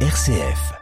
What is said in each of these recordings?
RCF.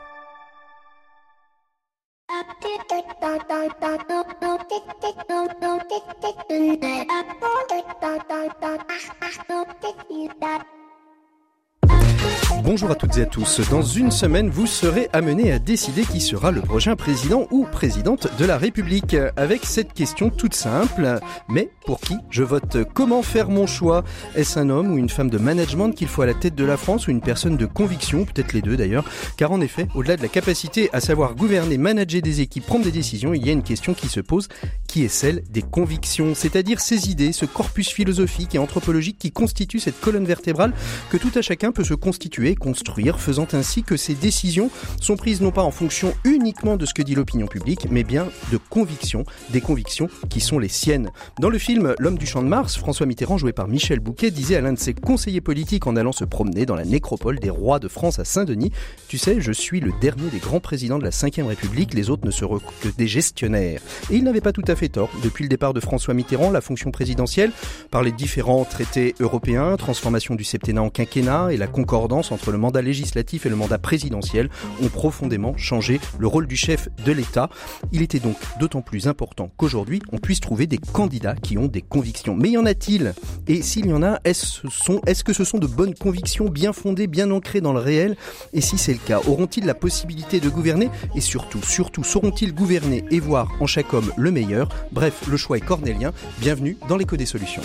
Bonjour à toutes et à tous. Dans une semaine, vous serez amenés à décider qui sera le prochain président ou présidente de la République. Avec cette question toute simple, mais pour qui je vote? Comment faire mon choix? Est-ce un homme ou une femme de management qu'il faut à la tête de la France ou une personne de conviction? Peut-être les deux d'ailleurs. Car en effet, au-delà de la capacité à savoir gouverner, manager des équipes, prendre des décisions, il y a une question qui se pose, qui est celle des convictions. C'est-à-dire ces idées, ce corpus philosophique et anthropologique qui constitue cette colonne vertébrale que tout à chacun peut se constituer construire, faisant ainsi que ces décisions sont prises non pas en fonction uniquement de ce que dit l'opinion publique, mais bien de convictions, des convictions qui sont les siennes. Dans le film L'homme du champ de Mars, François Mitterrand, joué par Michel Bouquet, disait à l'un de ses conseillers politiques en allant se promener dans la nécropole des rois de France à Saint-Denis, Tu sais, je suis le dernier des grands présidents de la Ve République, les autres ne seront que des gestionnaires. Et il n'avait pas tout à fait tort. Depuis le départ de François Mitterrand, la fonction présidentielle, par les différents traités européens, transformation du septennat en quinquennat et la concordance entre le mandat législatif et le mandat présidentiel ont profondément changé le rôle du chef de l'État. Il était donc d'autant plus important qu'aujourd'hui, on puisse trouver des candidats qui ont des convictions. Mais y en a-t-il? Et s'il y en a, est-ce est que ce sont de bonnes convictions bien fondées, bien ancrées dans le réel? Et si c'est le cas, auront-ils la possibilité de gouverner? Et surtout, surtout, sauront-ils gouverner et voir en chaque homme le meilleur? Bref, le choix est cornélien. Bienvenue dans l'écho des solutions.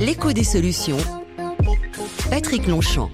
L'écho des solutions Patrick Longchamp.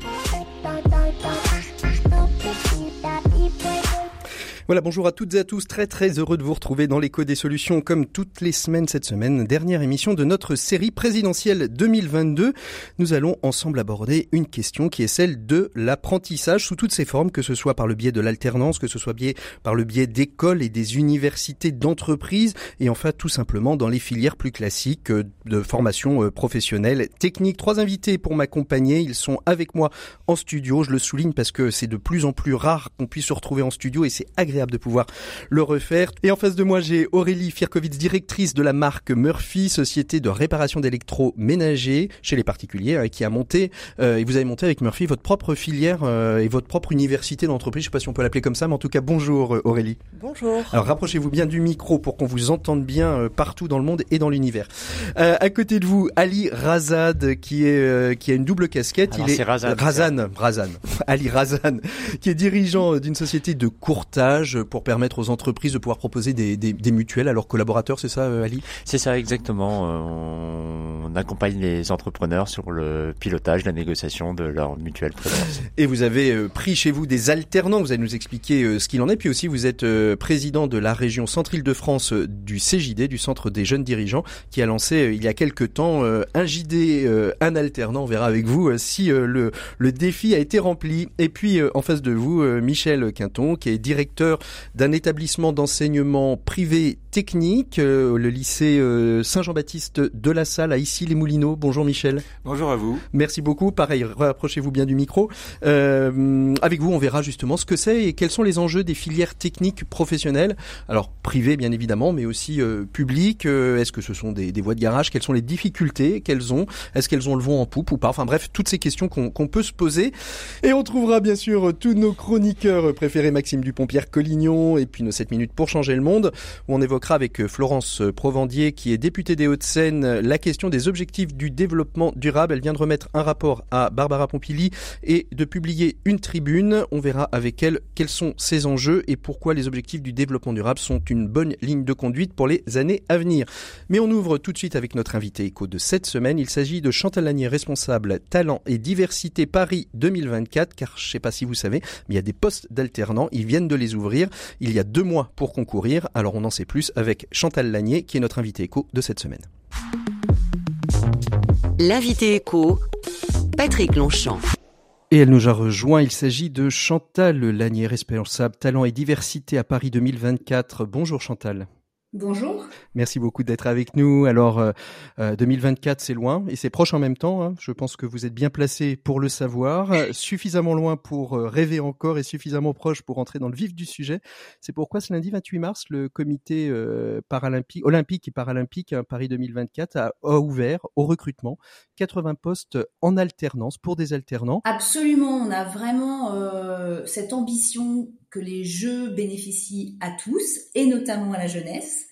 Voilà, bonjour à toutes et à tous. Très très heureux de vous retrouver dans l'écho des solutions comme toutes les semaines cette semaine. Dernière émission de notre série présidentielle 2022. Nous allons ensemble aborder une question qui est celle de l'apprentissage sous toutes ses formes, que ce soit par le biais de l'alternance, que ce soit par le biais d'écoles et des universités d'entreprises et enfin tout simplement dans les filières plus classiques euh, de formation euh, professionnelle technique. Trois invités pour m'accompagner. Ils sont avec moi en studio. Je le souligne parce que c'est de plus en plus rare qu'on puisse se retrouver en studio et c'est agréable de pouvoir le refaire. Et en face de moi, j'ai Aurélie Firkovitz, directrice de la marque Murphy, société de réparation d'électroménager chez les particuliers, hein, qui a monté, euh, et vous avez monté avec Murphy votre propre filière euh, et votre propre université d'entreprise. Je sais pas si on peut l'appeler comme ça, mais en tout cas, bonjour euh, Aurélie. Bonjour. Alors rapprochez-vous bien du micro pour qu'on vous entende bien partout dans le monde et dans l'univers. à côté de vous, Ali Razad, qui est qui a une double casquette. Il est Razan. Razan, Razan. Ali Razan, qui est dirigeant d'une société de courtage pour permettre aux entreprises de pouvoir proposer des, des, mutuelles à leurs collaborateurs, c'est ça euh, Ali? C'est ça exactement. Euh, on accompagne les entrepreneurs sur le pilotage, la négociation de leur mutuelle prévoyance. Et vous avez euh, pris chez vous des alternants, vous allez nous expliquer ce qu'il en est, puis aussi vous êtes président de la région Centre-Île-de-France du CJD, du Centre des jeunes dirigeants, qui a lancé il y a quelques temps un JD, un alternant, on verra avec vous si le, le défi a été rempli. Et puis en face de vous, Michel Quinton, qui est directeur d'un établissement d'enseignement privé technique, euh, le lycée euh, Saint-Jean-Baptiste de la Salle à Issy-les-Moulineaux. Bonjour Michel. Bonjour à vous. Merci beaucoup. Pareil, rapprochez-vous bien du micro. Euh, avec vous, on verra justement ce que c'est et quels sont les enjeux des filières techniques professionnelles. Alors privées bien évidemment, mais aussi publiques. Est-ce que ce sont des, des, voies de garage? Quelles sont les difficultés qu'elles ont? Est-ce qu'elles ont le vent en poupe ou pas? Enfin bref, toutes ces questions qu'on peut se poser. Et on trouvera bien sûr tous nos chroniqueurs préférés, Maxime Dupont-Pierre Collignon et puis nos 7 minutes pour changer le monde, où on évoque avec euh, Florence Provandier, qui est députée des Hauts-de-Seine, la question des objectifs du développement durable. Elle vient de remettre un rapport à Barbara Pompili et de publier une tribune. On verra avec elle quels sont ses enjeux et pourquoi les objectifs du développement durable sont une bonne ligne de conduite pour les années à venir. Mais on ouvre tout de suite avec notre invité éco de cette semaine. Il s'agit de Chantal Lanier, responsable talent et diversité Paris 2024, car je ne sais pas si vous savez, mais il y a des postes d'alternants. Ils viennent de les ouvrir. Il y a deux mois pour concourir. Alors on en sait plus avec Chantal Lanier, qui est notre invité éco de cette semaine. L'invité éco, Patrick Longchamp. Et elle nous a rejoint. Il s'agit de Chantal Lanier, responsable talent et diversité à Paris 2024. Bonjour Chantal. Bonjour. Merci beaucoup d'être avec nous. Alors, euh, 2024, c'est loin et c'est proche en même temps. Hein. Je pense que vous êtes bien placé pour le savoir, suffisamment loin pour rêver encore et suffisamment proche pour entrer dans le vif du sujet. C'est pourquoi ce lundi 28 mars, le comité euh, paralympique, olympique et paralympique hein, Paris 2024 a, a, ouvert au recrutement 80 postes en alternance pour des alternants. Absolument, on a vraiment euh, cette ambition que les jeux bénéficient à tous et notamment à la jeunesse.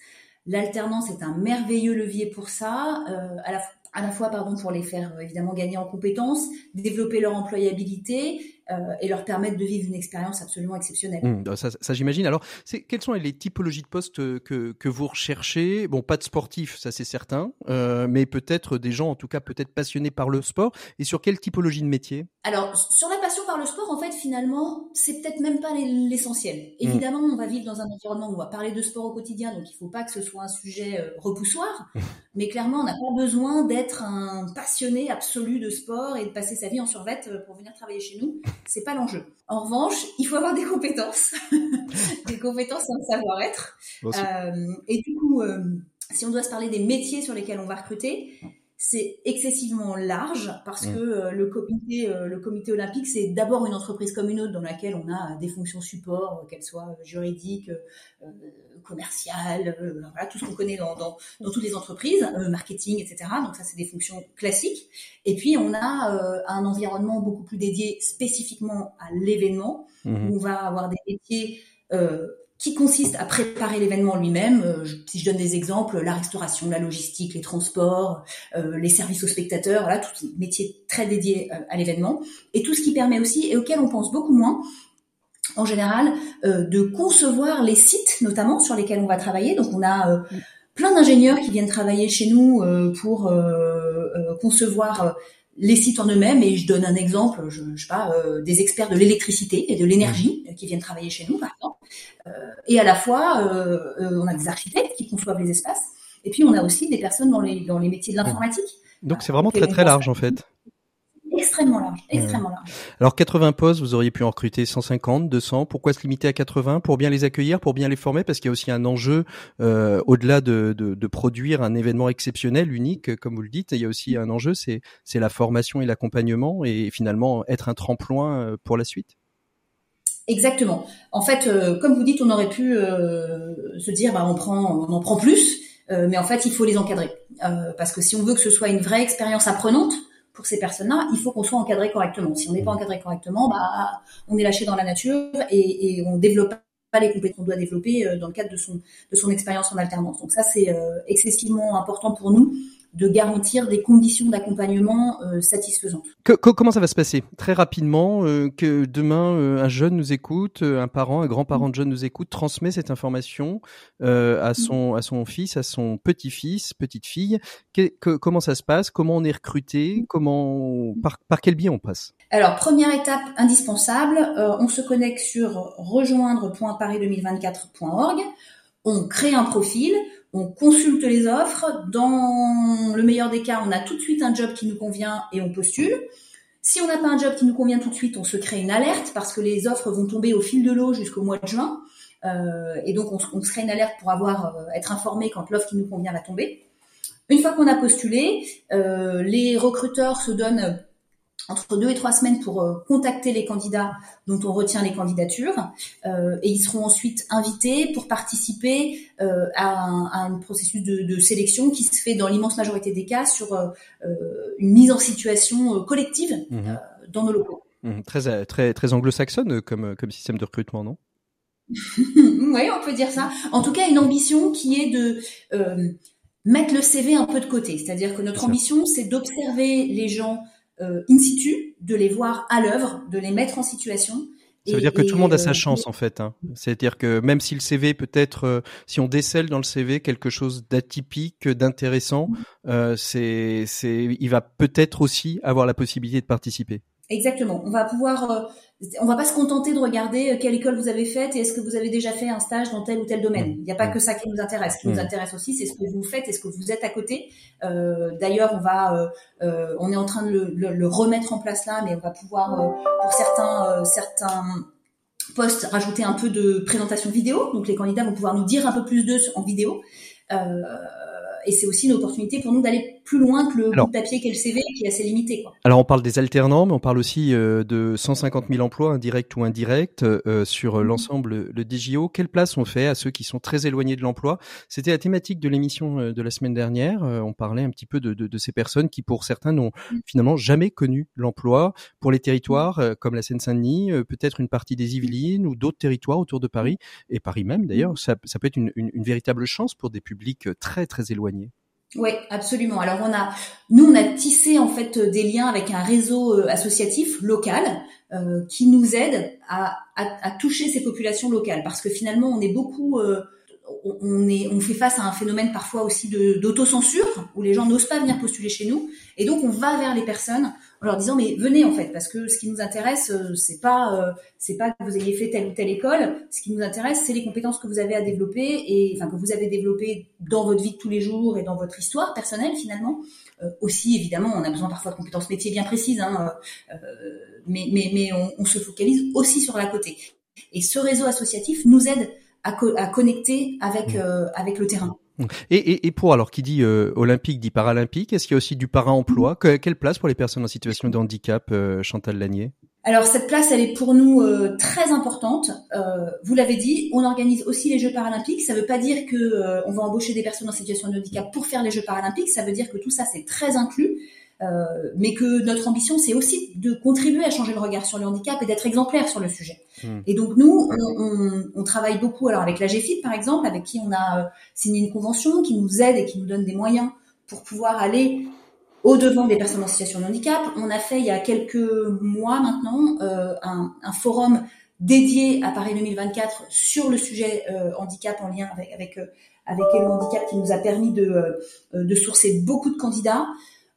L'alternance est un merveilleux levier pour ça, euh, à, la, à la fois pardon pour les faire évidemment gagner en compétences, développer leur employabilité euh, et leur permettre de vivre une expérience absolument exceptionnelle. Mmh, ça, ça j'imagine. Alors, quelles sont les typologies de postes euh, que, que vous recherchez? Bon, pas de sportifs, ça c'est certain, euh, mais peut-être des gens, en tout cas peut-être passionnés par le sport. Et sur quelle typologie de métier? Alors, sur la passion par le sport, en fait, finalement, c'est peut-être même pas l'essentiel. Évidemment, mmh. on va vivre dans un environnement où on va parler de sport au quotidien, donc il faut pas que ce soit un sujet euh, repoussoir. mais clairement, on n'a pas besoin d'être un passionné absolu de sport et de passer sa vie en survette euh, pour venir travailler chez nous c'est pas l'enjeu. En revanche, il faut avoir des compétences, des compétences sans savoir-être. Euh, et du coup, euh, si on doit se parler des métiers sur lesquels on va recruter, c'est excessivement large parce mm. que euh, le comité, euh, le comité olympique, c'est d'abord une entreprise comme une autre dans laquelle on a des fonctions support, qu'elles soient juridiques, commerciales, voilà tout ce qu'on connaît dans, dans, dans, toutes les entreprises, marketing, etc. Donc ça, c'est des fonctions classiques. Et puis on a un environnement beaucoup plus dédié spécifiquement à l'événement, où on va avoir des métiers qui consiste à préparer l'événement lui-même. Euh, si je donne des exemples, la restauration, la logistique, les transports, euh, les services aux spectateurs, voilà, tous les métiers très dédiés euh, à l'événement. Et tout ce qui permet aussi, et auquel on pense beaucoup moins, en général, de concevoir les sites, notamment sur lesquels on va travailler. Donc on a plein d'ingénieurs qui viennent travailler chez nous pour concevoir les sites en eux-mêmes. Et je donne un exemple, je, je sais pas, des experts de l'électricité et de l'énergie qui viennent travailler chez nous, par exemple. Euh, et à la fois, euh, euh, on a des architectes qui conçoivent les espaces, et puis on a aussi des personnes dans les, dans les métiers de l'informatique. Donc c'est vraiment très très large en fait extrêmement large, extrêmement large. Alors 80 postes, vous auriez pu en recruter 150, 200. Pourquoi se limiter à 80 Pour bien les accueillir, pour bien les former, parce qu'il y a aussi un enjeu euh, au-delà de, de, de, produire un événement exceptionnel, unique, comme vous le dites. Il y a aussi un enjeu, c'est la formation et l'accompagnement, et finalement être un tremplin pour la suite. Exactement. En fait, euh, comme vous dites, on aurait pu euh, se dire, bah, on prend, on en prend plus, euh, mais en fait, il faut les encadrer parce que si on veut que ce soit une vraie expérience apprenante pour ces personnes-là, il faut qu'on soit encadré correctement. Si on n'est pas encadré correctement, bah, on est lâché dans la nature et, et on développe pas les compétences qu'on doit développer dans le cadre de son de son expérience en alternance. Donc ça, c'est excessivement important pour nous de garantir des conditions d'accompagnement euh, satisfaisantes. Que, comment ça va se passer? Très rapidement, euh, que demain euh, un jeune nous écoute, un parent, un grand-parent de jeune nous écoute, transmet cette information à son à son fils, à son petit-fils, petite-fille. Que, comment ça se passe? Comment on est recruté? Comment par, par quel biais on passe? Alors première étape indispensable, on se connecte sur rejoindre.paris2024.org. On crée un profil on consulte les offres. Dans le meilleur des cas, on a tout de suite un job qui nous convient et on postule. Si on n'a pas un job qui nous convient tout de suite, on se crée une alerte parce que les offres vont tomber au fil de l'eau jusqu'au mois de juin. Euh, et donc, on, se crée une alerte pour avoir euh, être informé quand l'offre qui nous convient va tomber. Une fois qu'on a postulé, euh, les recruteurs se donnent entre deux et trois semaines pour euh, contacter les candidats dont on retient les candidatures euh, et ils seront ensuite invités pour participer euh, à, un, à, un, processus de, de, sélection qui se fait dans l'immense majorité des cas sur une mise en situation collective mmh. dans nos locaux. Mmh. Très très très anglo-saxonne comme comme système de recrutement, non? Oui, on peut dire ça. En tout cas, une ambition qui est de mettre le CV un peu de côté, c'est-à-dire que notre ambition, c'est d'observer les gens euh, in situ, de les voir à l'œuvre, de les mettre en situation. Ça veut dire que tout le monde a sa euh, chance en fait. Hein. C'est-à-dire que même si le CV peut-être, euh, si on décèle dans le CV quelque chose d'atypique, d'intéressant, euh, c'est, c'est, il va peut-être aussi avoir la possibilité de participer. Exactement. On va pouvoir, euh, on va pas se contenter de regarder euh, quelle école vous avez faite et est-ce que vous avez déjà fait un stage dans tel ou tel domaine. Mm. Il n'y a pas mm. que ça qui nous intéresse. Ce qui nous mm. intéresse aussi, c'est ce que vous faites et ce que vous êtes à côté. Euh, D'ailleurs, on va, euh, on est en train de le, le, le, remettre en place là, mais on va pouvoir, pour certains, certains post rajouter un peu de présentation vidéo. Donc les candidats vont pouvoir nous dire un peu plus d'eux en vidéo. Euh, et c'est aussi une opportunité pour nous d'aller plus loin que le bout de papier qu'est le CV qui est assez limité. Quoi. Alors on parle des alternants, mais on parle aussi euh, de 150 000 emplois indirects ou indirects euh, sur mmh. l'ensemble le DGO. Quelle place on fait à ceux qui sont très éloignés de l'emploi? C'était la thématique de l'émission euh, de la semaine dernière. on parlait un petit peu de, de, de ces personnes qui, pour certains, n'ont mmh. finalement jamais connu l'emploi. Pour les territoires mmh. comme la Seine-Saint-Denis, peut-être une partie des Yvelines ou d'autres territoires autour de Paris, et Paris même d'ailleurs, ça, ça, peut être une, une, une véritable chance pour des publics très très éloignés. Oui, absolument. Alors on a, nous on a tissé en fait des liens avec un réseau euh, associatif local euh, qui nous aide à, toucher ces populations locales parce que finalement on est beaucoup, euh, on est, on fait face à un phénomène parfois aussi d'autocensure où les gens n'osent pas venir postuler chez nous et donc on va vers les personnes en leur disant mais venez en fait parce que ce qui nous intéresse euh, c'est pas euh, c'est pas que vous ayez fait telle ou telle école, ce qui nous intéresse c'est les compétences que vous avez à développer et enfin que vous avez développées dans votre vie de tous les jours et dans votre histoire personnelle finalement. Euh, aussi évidemment on a besoin parfois de compétences métiers bien précises, hein, mais mais on, on, se focalise aussi sur la côté. Et ce réseau associatif nous aide à, à connecter avec mmh. avec le terrain. Et, et, et, pour, alors qui dit euh, olympique dit paralympique, est-ce qu'il y a aussi du para-emploi? Quelle place pour les personnes en situation de handicap, euh, Chantal Lanier? Alors cette place, elle est pour nous euh, très importante. vous l'avez dit, on organise aussi les Jeux paralympiques. Ça ne veut pas dire que on va embaucher des personnes en situation de handicap pour faire les Jeux paralympiques. Ça veut dire que tout ça c'est très inclus. Euh, mais que notre ambition, c'est aussi de contribuer à changer le regard sur le handicap et d'être exemplaire sur le sujet. Hmm. Et donc nous, on, on, on, travaille beaucoup alors avec la GFIP par exemple, avec qui on a euh, signé une convention qui nous aide et qui nous donne des moyens pour pouvoir aller au devant des personnes en situation de handicap. On a fait il y a quelques mois maintenant euh, un, un, forum dédié à Paris 2024 sur le sujet euh, handicap en lien avec avec, avec le handicap qui nous a permis de, de sourcer beaucoup de candidats.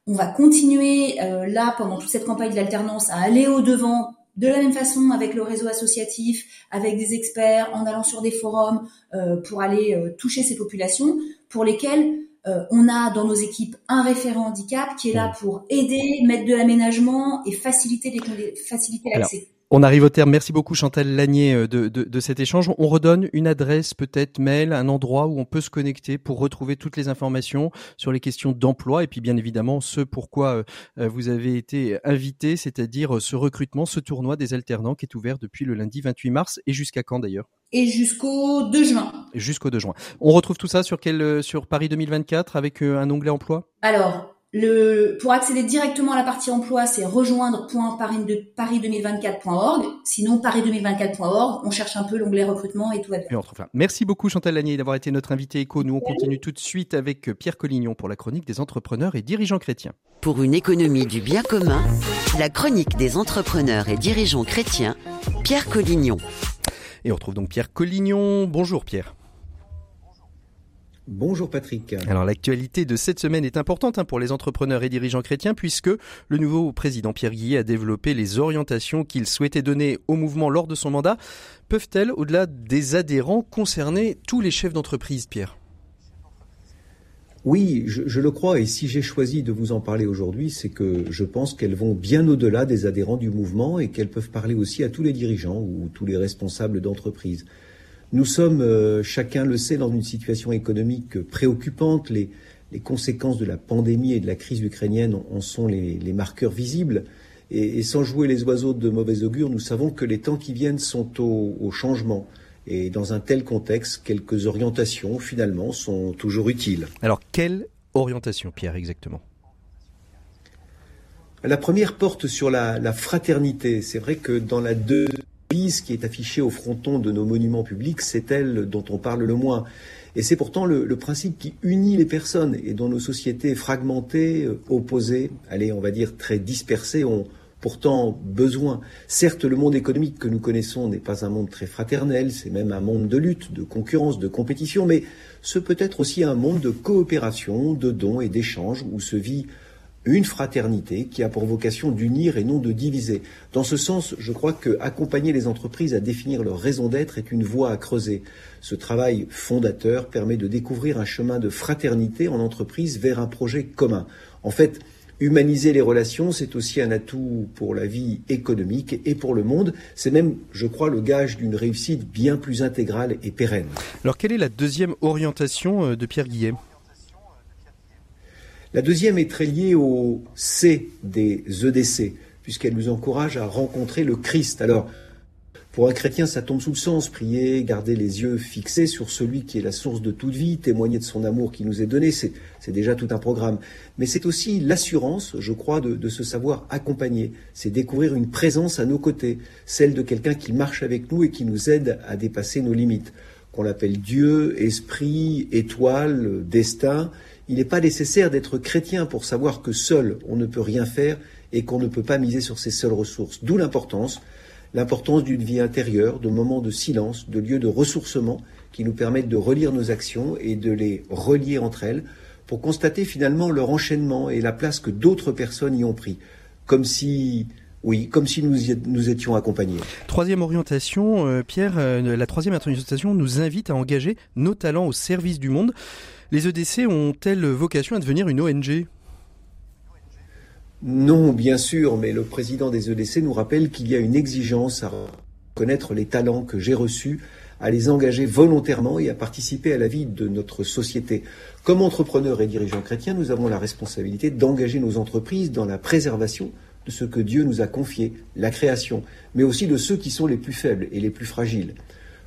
On va continuer euh, là pendant toute cette campagne de l'alternance à aller au devant de la même façon avec le réseau associatif, avec des experts, en allant sur des forums euh, pour aller euh, toucher ces populations pour lesquelles on a dans nos équipes un référent handicap qui est là pour aider, mettre de l'aménagement et faciliter les faciliter l'accès. On arrive au terme. Merci beaucoup Chantal Lanier euh, de, de, de, cet échange. On redonne une adresse, peut-être mail, un endroit où on peut se connecter pour retrouver toutes les informations sur les questions d'emploi et puis bien évidemment ce pourquoi euh, euh, vous avez été invité, c'est-à-dire ce recrutement, ce tournoi des alternants qui est ouvert depuis le lundi 28 mars et jusqu'à quand d'ailleurs? Et jusqu'au 2 juin. Jusqu'au 2 juin. On retrouve tout ça sur quel sur Paris 2024 avec un onglet emploi? Alors, le, pour accéder directement à la partie emploi, c'est rejoindre.paris2024.org. Sinon, paris2024.org. On cherche un peu l'onglet recrutement et tout va bien. Merci beaucoup Chantal Lanier d'avoir été notre invité éco. Nous, on continue tout de suite avec Pierre Collignon pour la chronique des entrepreneurs et dirigeants chrétiens. Pour une économie du bien commun, la chronique des entrepreneurs et dirigeants chrétiens, Pierre Collignon. Et on retrouve donc Pierre Collignon. Bonjour Pierre. Bonjour Patrick. Alors l'actualité de cette semaine est importante hein, pour les entrepreneurs et dirigeants chrétiens puisque le nouveau président Pierre Guillet a développé les orientations qu'il souhaitait donner au mouvement lors de son mandat. Peuvent-elles, au-delà des adhérents, concerner tous les chefs d'entreprise, Pierre? Oui, je, le crois, et si j'ai choisi de vous en parler aujourd'hui, c'est que je pense qu'elles vont bien au-delà des adhérents du mouvement et qu'elles peuvent parler aussi à tous les dirigeants ou tous les responsables d'entreprise. Nous sommes, euh, chacun le sait, dans une situation économique préoccupante. Les, conséquences de la pandémie et de la crise ukrainienne en sont les, marqueurs visibles. Et, sans jouer les oiseaux de mauvais augure, nous savons que les temps qui viennent sont au, changement. Et dans un tel contexte, quelques orientations, finalement, sont toujours utiles. Alors, quelle orientation, Pierre, exactement? La première porte sur la, la fraternité. C'est vrai que dans la deux qui est affichée au fronton de nos monuments publics, c'est elle dont on parle le moins. Et c'est pourtant le, principe qui unit les personnes et dont nos sociétés fragmentées, euh, opposées, allez, on va dire très dispersées, ont pourtant besoin. Certes, le monde économique que nous connaissons n'est pas un monde très fraternel, c'est même un monde de lutte, de concurrence, de compétition, mais ce peut être aussi un monde de coopération, de dons et d'échanges où se vit une fraternité qui a pour vocation d'unir et non de diviser. Dans ce sens, je crois que accompagner les entreprises à définir leur raison d'être est une voie à creuser. Ce travail fondateur permet de découvrir un chemin de fraternité en entreprise vers un projet commun. En fait, Humaniser les relations, c'est aussi un atout pour la vie économique et pour le monde. C'est même, je crois, le gage d'une réussite bien plus intégrale et pérenne. Alors, quelle est la deuxième orientation euh, de Pierre Guillet? La deuxième est très liée au C des EDC, puisqu'elle nous encourage à rencontrer le Christ. Alors, pour un chrétien, ça tombe sous le sens. Prier, garder les yeux fixés sur celui qui est la source de toute vie, témoigner de son amour qui nous est donné, c'est déjà tout un programme. Mais c'est aussi l'assurance, je crois, de, se savoir accompagner. C'est découvrir une présence à nos côtés, celle de quelqu'un qui marche avec nous et qui nous aide à dépasser nos limites. Qu'on l'appelle Dieu, esprit, étoile, destin. Il n'est pas nécessaire d'être chrétien pour savoir que seul on ne peut rien faire et qu'on ne peut pas miser sur ses seules ressources. D'où l'importance l'importance d'une vie intérieure, de moments de silence, de lieux de ressourcement qui nous permettent de relire nos actions et de les relier entre elles pour constater finalement leur enchaînement et la place que d'autres personnes y ont pris. Comme si, oui, comme si nous, nous étions accompagnés. Troisième orientation, euh, Pierre, euh, la troisième orientation nous invite à engager nos talents au service du monde. Les EDC ont-elles vocation à devenir une ONG non, bien sûr, mais le président des EDC nous rappelle qu'il y a une exigence à connaître les talents que j'ai reçus, à les engager volontairement et à participer à la vie de notre société. Comme entrepreneurs et dirigeants chrétiens, nous avons la responsabilité d'engager nos entreprises dans la préservation de ce que Dieu nous a confié, la création, mais aussi de ceux qui sont les plus faibles et les plus fragiles.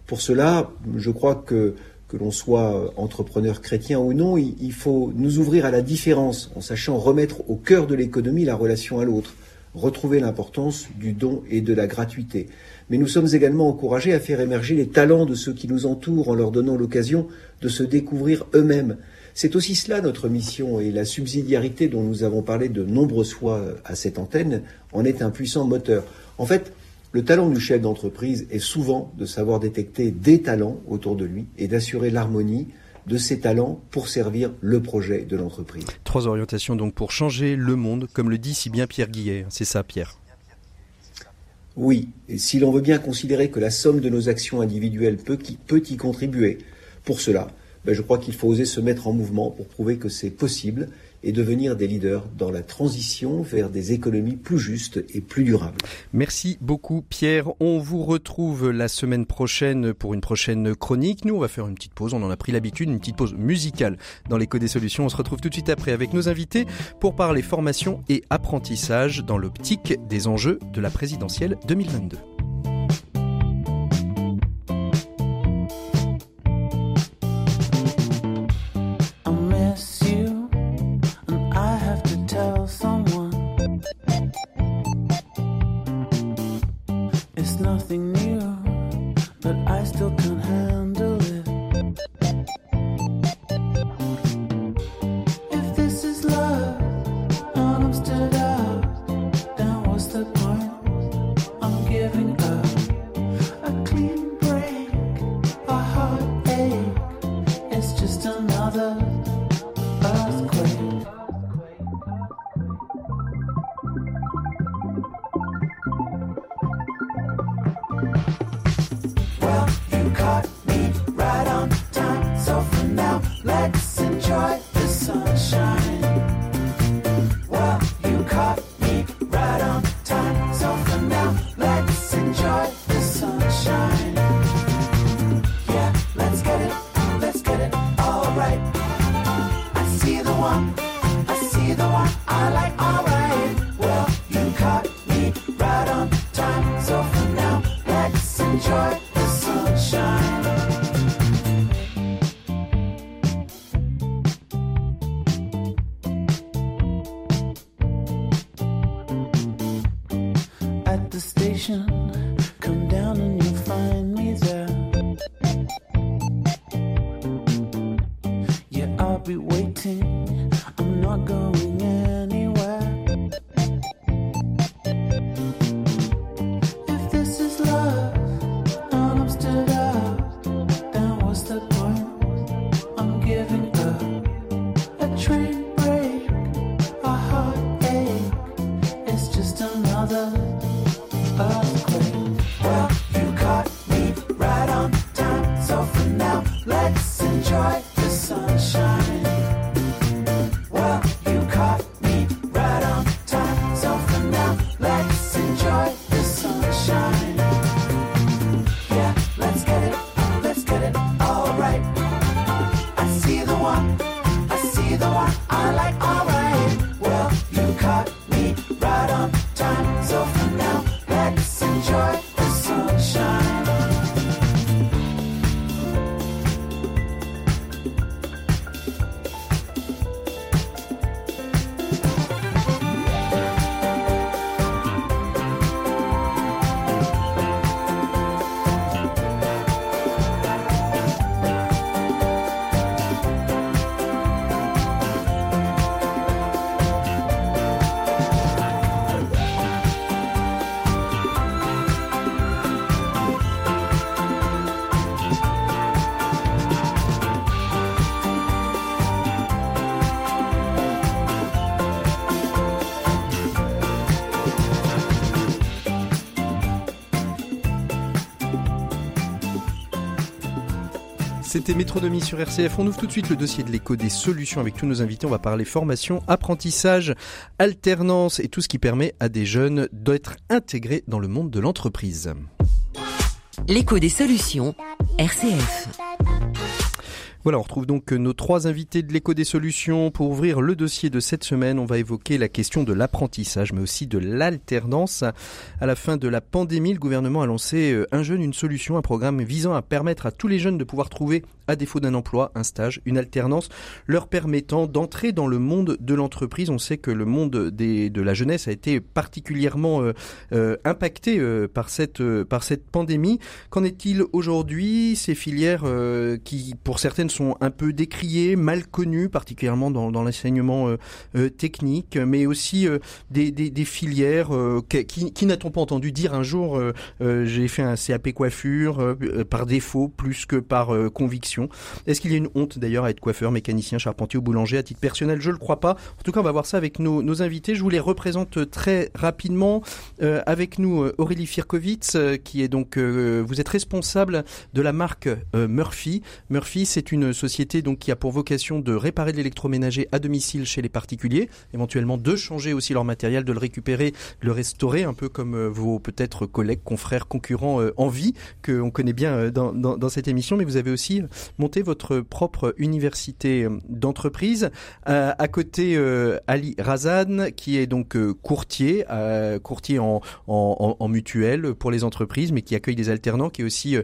Pour cela, je crois que que l'on soit euh, entrepreneur chrétien ou non, il faut nous ouvrir à la différence en sachant remettre au cœur de l'économie la relation à l'autre, retrouver l'importance du don et de la gratuité. Mais nous sommes également encouragés à faire émerger les talents de ceux qui nous entourent en leur donnant l'occasion de se découvrir eux-mêmes. C'est aussi cela notre mission et la subsidiarité dont nous avons parlé de nombreuses fois à cette antenne en est un puissant moteur. En fait, le talent du chef d'entreprise est souvent de savoir détecter des talents autour de lui et d'assurer l'harmonie de ces talents pour servir le projet de l'entreprise. Trois orientations donc pour changer le monde, comme le dit si bien Pierre Guillet. C'est ça, Pierre Oui, et si l'on veut bien considérer que la somme de nos actions individuelles peut, peut y contribuer, pour cela, ben je crois qu'il faut oser se mettre en mouvement pour prouver que c'est possible et devenir des leaders dans la transition vers des économies plus justes et plus durables. Merci beaucoup Pierre. On vous retrouve la semaine prochaine pour une prochaine chronique. Nous, on va faire une petite pause, on en a pris l'habitude, une petite pause musicale dans l'écho des solutions. On se retrouve tout de suite après avec nos invités pour parler formation et apprentissage dans l'optique des enjeux de la présidentielle 2022. like always. C'était Métronomie sur RCF. On ouvre tout de suite le dossier de l'écho des solutions avec tous nos invités. On va parler formation, apprentissage, alternance et tout ce qui permet à des jeunes d'être intégrés dans le monde de l'entreprise. L'écho des solutions, RCF. Voilà, on retrouve donc nos trois invités de l'écho des solutions. Pour ouvrir le dossier de cette semaine, on va évoquer la question de l'apprentissage, mais aussi de l'alternance. À la fin de la pandémie, le gouvernement a lancé euh, Un jeune, une solution, un programme visant à permettre à tous les jeunes de pouvoir trouver à défaut d'un emploi, un stage, une alternance, leur permettant d'entrer dans le monde de l'entreprise. On sait que le monde des, de la jeunesse a été particulièrement euh, euh, impacté euh, par cette par cette pandémie. Qu'en est-il aujourd'hui? Ces filières qui, pour certaines, sont un peu décriées, mal connues, particulièrement dans, l'enseignement technique, mais aussi des, des, filières qui, n'a-t-on pas entendu dire un jour j'ai fait un CAP coiffure par défaut plus que par conviction est-ce qu'il y a une honte d'ailleurs à être coiffeur, mécanicien, charpentier ou boulanger à titre personnel? Je le crois pas. En tout cas, on va voir ça avec nos, invités. Je vous les représente très rapidement. Euh, avec nous, euh, Aurélie Firkovitz, euh, qui est donc, vous êtes responsable de la marque Murphy. Murphy, c'est une société donc qui a pour vocation de réparer de l'électroménager à domicile chez les particuliers, éventuellement de changer aussi leur matériel, de le récupérer, de le restaurer, un peu comme vos peut-être collègues, confrères, concurrents en vie que on connaît bien dans, dans cette émission. Mais vous avez aussi monter votre propre université euh, d'entreprise. Euh, à côté, euh, Ali Razan, qui est donc courtier, courtier en, en, en, mutuelle pour les entreprises, mais qui accueille des alternants, qui est aussi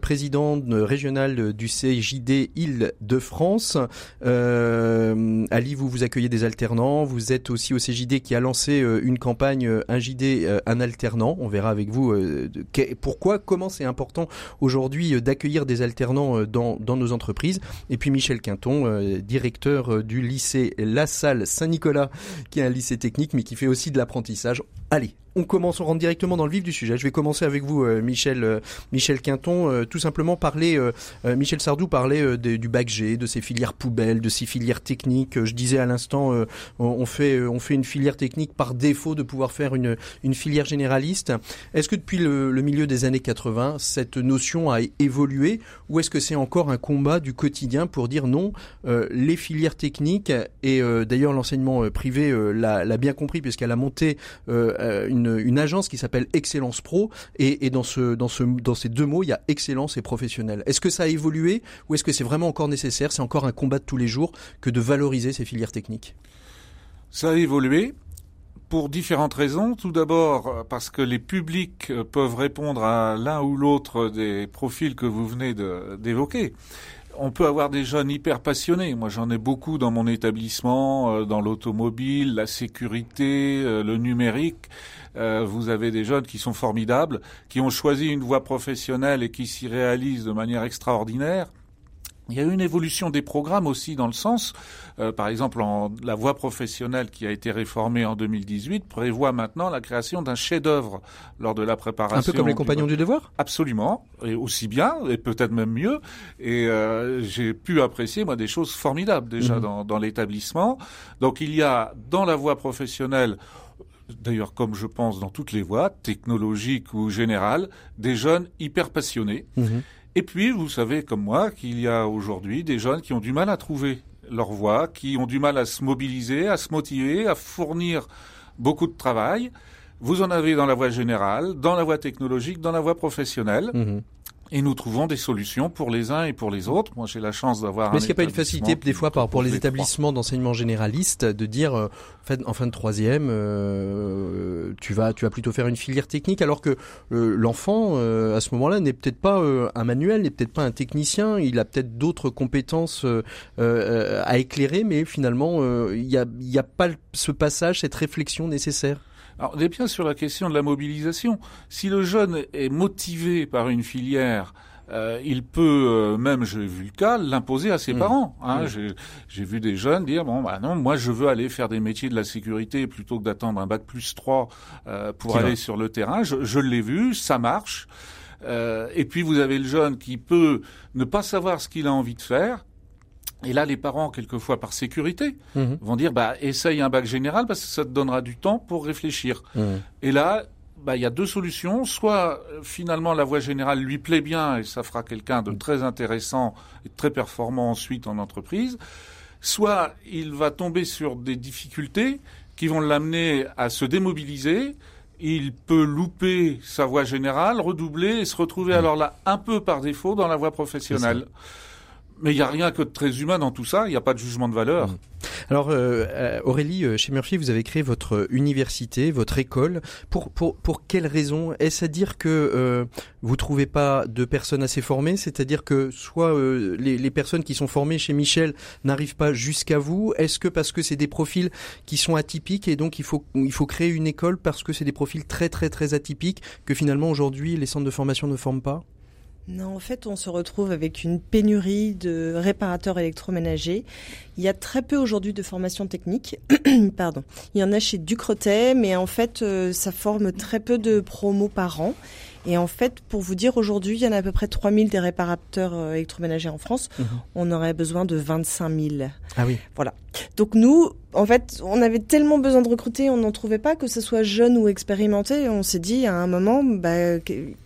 président régional du CJD Île-de-France. Ali, vous vous accueillez des alternants. Vous êtes aussi au CJD qui a lancé une campagne un JD, un alternant. On verra avec vous pourquoi, comment c'est important aujourd'hui d'accueillir des alternants dans dans nos entreprises. Et puis Michel Quinton, euh, directeur euh, du lycée La Salle Saint-Nicolas, qui est un lycée technique, mais qui fait aussi de l'apprentissage. Allez, on commence, on rentre directement dans le vif du sujet. Je vais commencer avec vous, euh, Michel, euh, Michel Quinton. Euh, tout simplement parler, Michel Sardou parlait du bac G, de ces filières poubelles, de ces filières techniques. Je disais à l'instant, on fait, on fait une filière technique par défaut de pouvoir faire une, une filière généraliste. Est-ce que depuis le, milieu des années 80, cette notion a évolué, ou est-ce que c'est encore un combat du quotidien pour dire non, les filières techniques et d'ailleurs l'enseignement privé l'a bien compris puisqu'elle a monté une une, agence qui s'appelle Excellence Pro et, dans, dans, ce, dans ces deux mots, il y a excellence et professionnel. Est-ce que ça a évolué ou est-ce que c'est vraiment encore nécessaire, c'est encore un combat de tous les jours que de valoriser ces filières techniques? Ça a évolué pour différentes raisons. Tout d'abord parce que les publics peuvent répondre à l'un ou l'autre des profils que vous venez d'évoquer on peut avoir des jeunes hyper passionnés. Moi, j'en ai beaucoup dans mon établissement, euh, dans l'automobile, la sécurité, euh, le numérique. Euh, vous avez des jeunes qui sont formidables, qui ont choisi une voie professionnelle et qui s'y réalisent de manière extraordinaire. Il y a eu une évolution des programmes aussi dans le sens, euh, par exemple, en, la voie professionnelle qui a été réformée en 2018 prévoit maintenant la création d'un chef-d'œuvre lors de la préparation. Un peu comme les compagnons du devoir? Absolument, et aussi bien, et peut-être même mieux. Et euh, j'ai pu apprécier moi des choses formidables déjà mhm. dans, dans l'établissement. Donc il y a dans la voie professionnelle d'ailleurs comme je pense dans toutes les voies, technologiques ou générales, des jeunes hyper passionnés. Mhm. Et puis, vous savez comme moi qu'il y a aujourd'hui des jeunes qui ont du mal à trouver leur voie, qui ont du mal à se mobiliser, à se motiver, à fournir beaucoup de travail. Vous en avez dans la voie générale, dans la voie technologique, dans la voie professionnelle. Mhm. Et nous trouvons des solutions pour les uns et pour les autres. Moi, j'ai la chance d'avoir. Mais est-ce qu'il n'y a pas une facilité des fois par pour les établissements d'enseignement généraliste de dire, euh, en, fait, en fin de troisième, euh, tu vas, tu vas plutôt faire une filière technique, alors que euh, l'enfant euh, à ce moment-là n'est peut-être pas un manuel, n'est peut-être pas un technicien, il a peut-être d'autres compétences à éclairer, mais finalement, il n'y a, y a pas ce passage, cette réflexion nécessaire. Alors, on est bien sur la question de la mobilisation. Si le jeune est motivé par une filière, euh, il peut euh, même, j'ai vu le cas, l'imposer à ses mmh. parents. Hein. Mmh. J'ai vu des jeunes dire bon bah non, moi je veux aller faire des métiers de la sécurité plutôt que d'attendre un bac plus 3 euh, pour aller sur le terrain. Je, je l'ai vu, ça marche. et puis vous avez le jeune qui peut ne pas savoir ce qu'il a envie de faire, et là, les parents, quelquefois par sécurité, mhm. vont dire bah essaye un bac général parce que ça te donnera du temps pour réfléchir. Mhm. Et là, bah il y a deux solutions. Soit euh, finalement la voie générale lui plaît bien et ça fera quelqu'un de très intéressant et très performant ensuite en entreprise. Soit il va tomber sur des difficultés qui vont l'amener à se démobiliser. Il peut louper sa voie générale, redoubler et se retrouver mhm. alors là un peu par défaut dans la voie professionnelle. Mais il n'y a rien que de très humain dans tout ça, il n'y a pas de jugement de valeur. Mmh. Alors euh, euh, Aurélie, euh, chez Murphy, vous avez créé votre université, votre école. Pour, pour, pour quelles raisons Est-ce à dire que euh, vous trouvez pas de personnes assez formées? C'est-à-dire que soit les, les, personnes qui sont formées chez Michel n'arrivent pas jusqu'à vous? Est-ce que parce que c'est des profils qui sont atypiques et donc il faut, il faut créer une école parce que c'est des profils très très très atypiques que finalement aujourd'hui les centres de formation ne forment pas? Non, en fait, on se retrouve avec une pénurie de réparateurs électroménagers. Il y a très peu aujourd'hui de formation technique. Pardon. Il y en a chez Ducretet, mais en fait, euh, ça forme très peu de promos par an. Et en fait, pour vous dire, aujourd'hui, il y en a à peu près 3000 des réparateurs euh, électroménagers en France. Mhm. On aurait besoin de 25 000. Ah oui. Voilà. Donc nous, en fait, on avait tellement besoin de recruter, on n'en trouvait pas, que ce soit jeune ou expérimenté. On s'est dit à un moment, bah,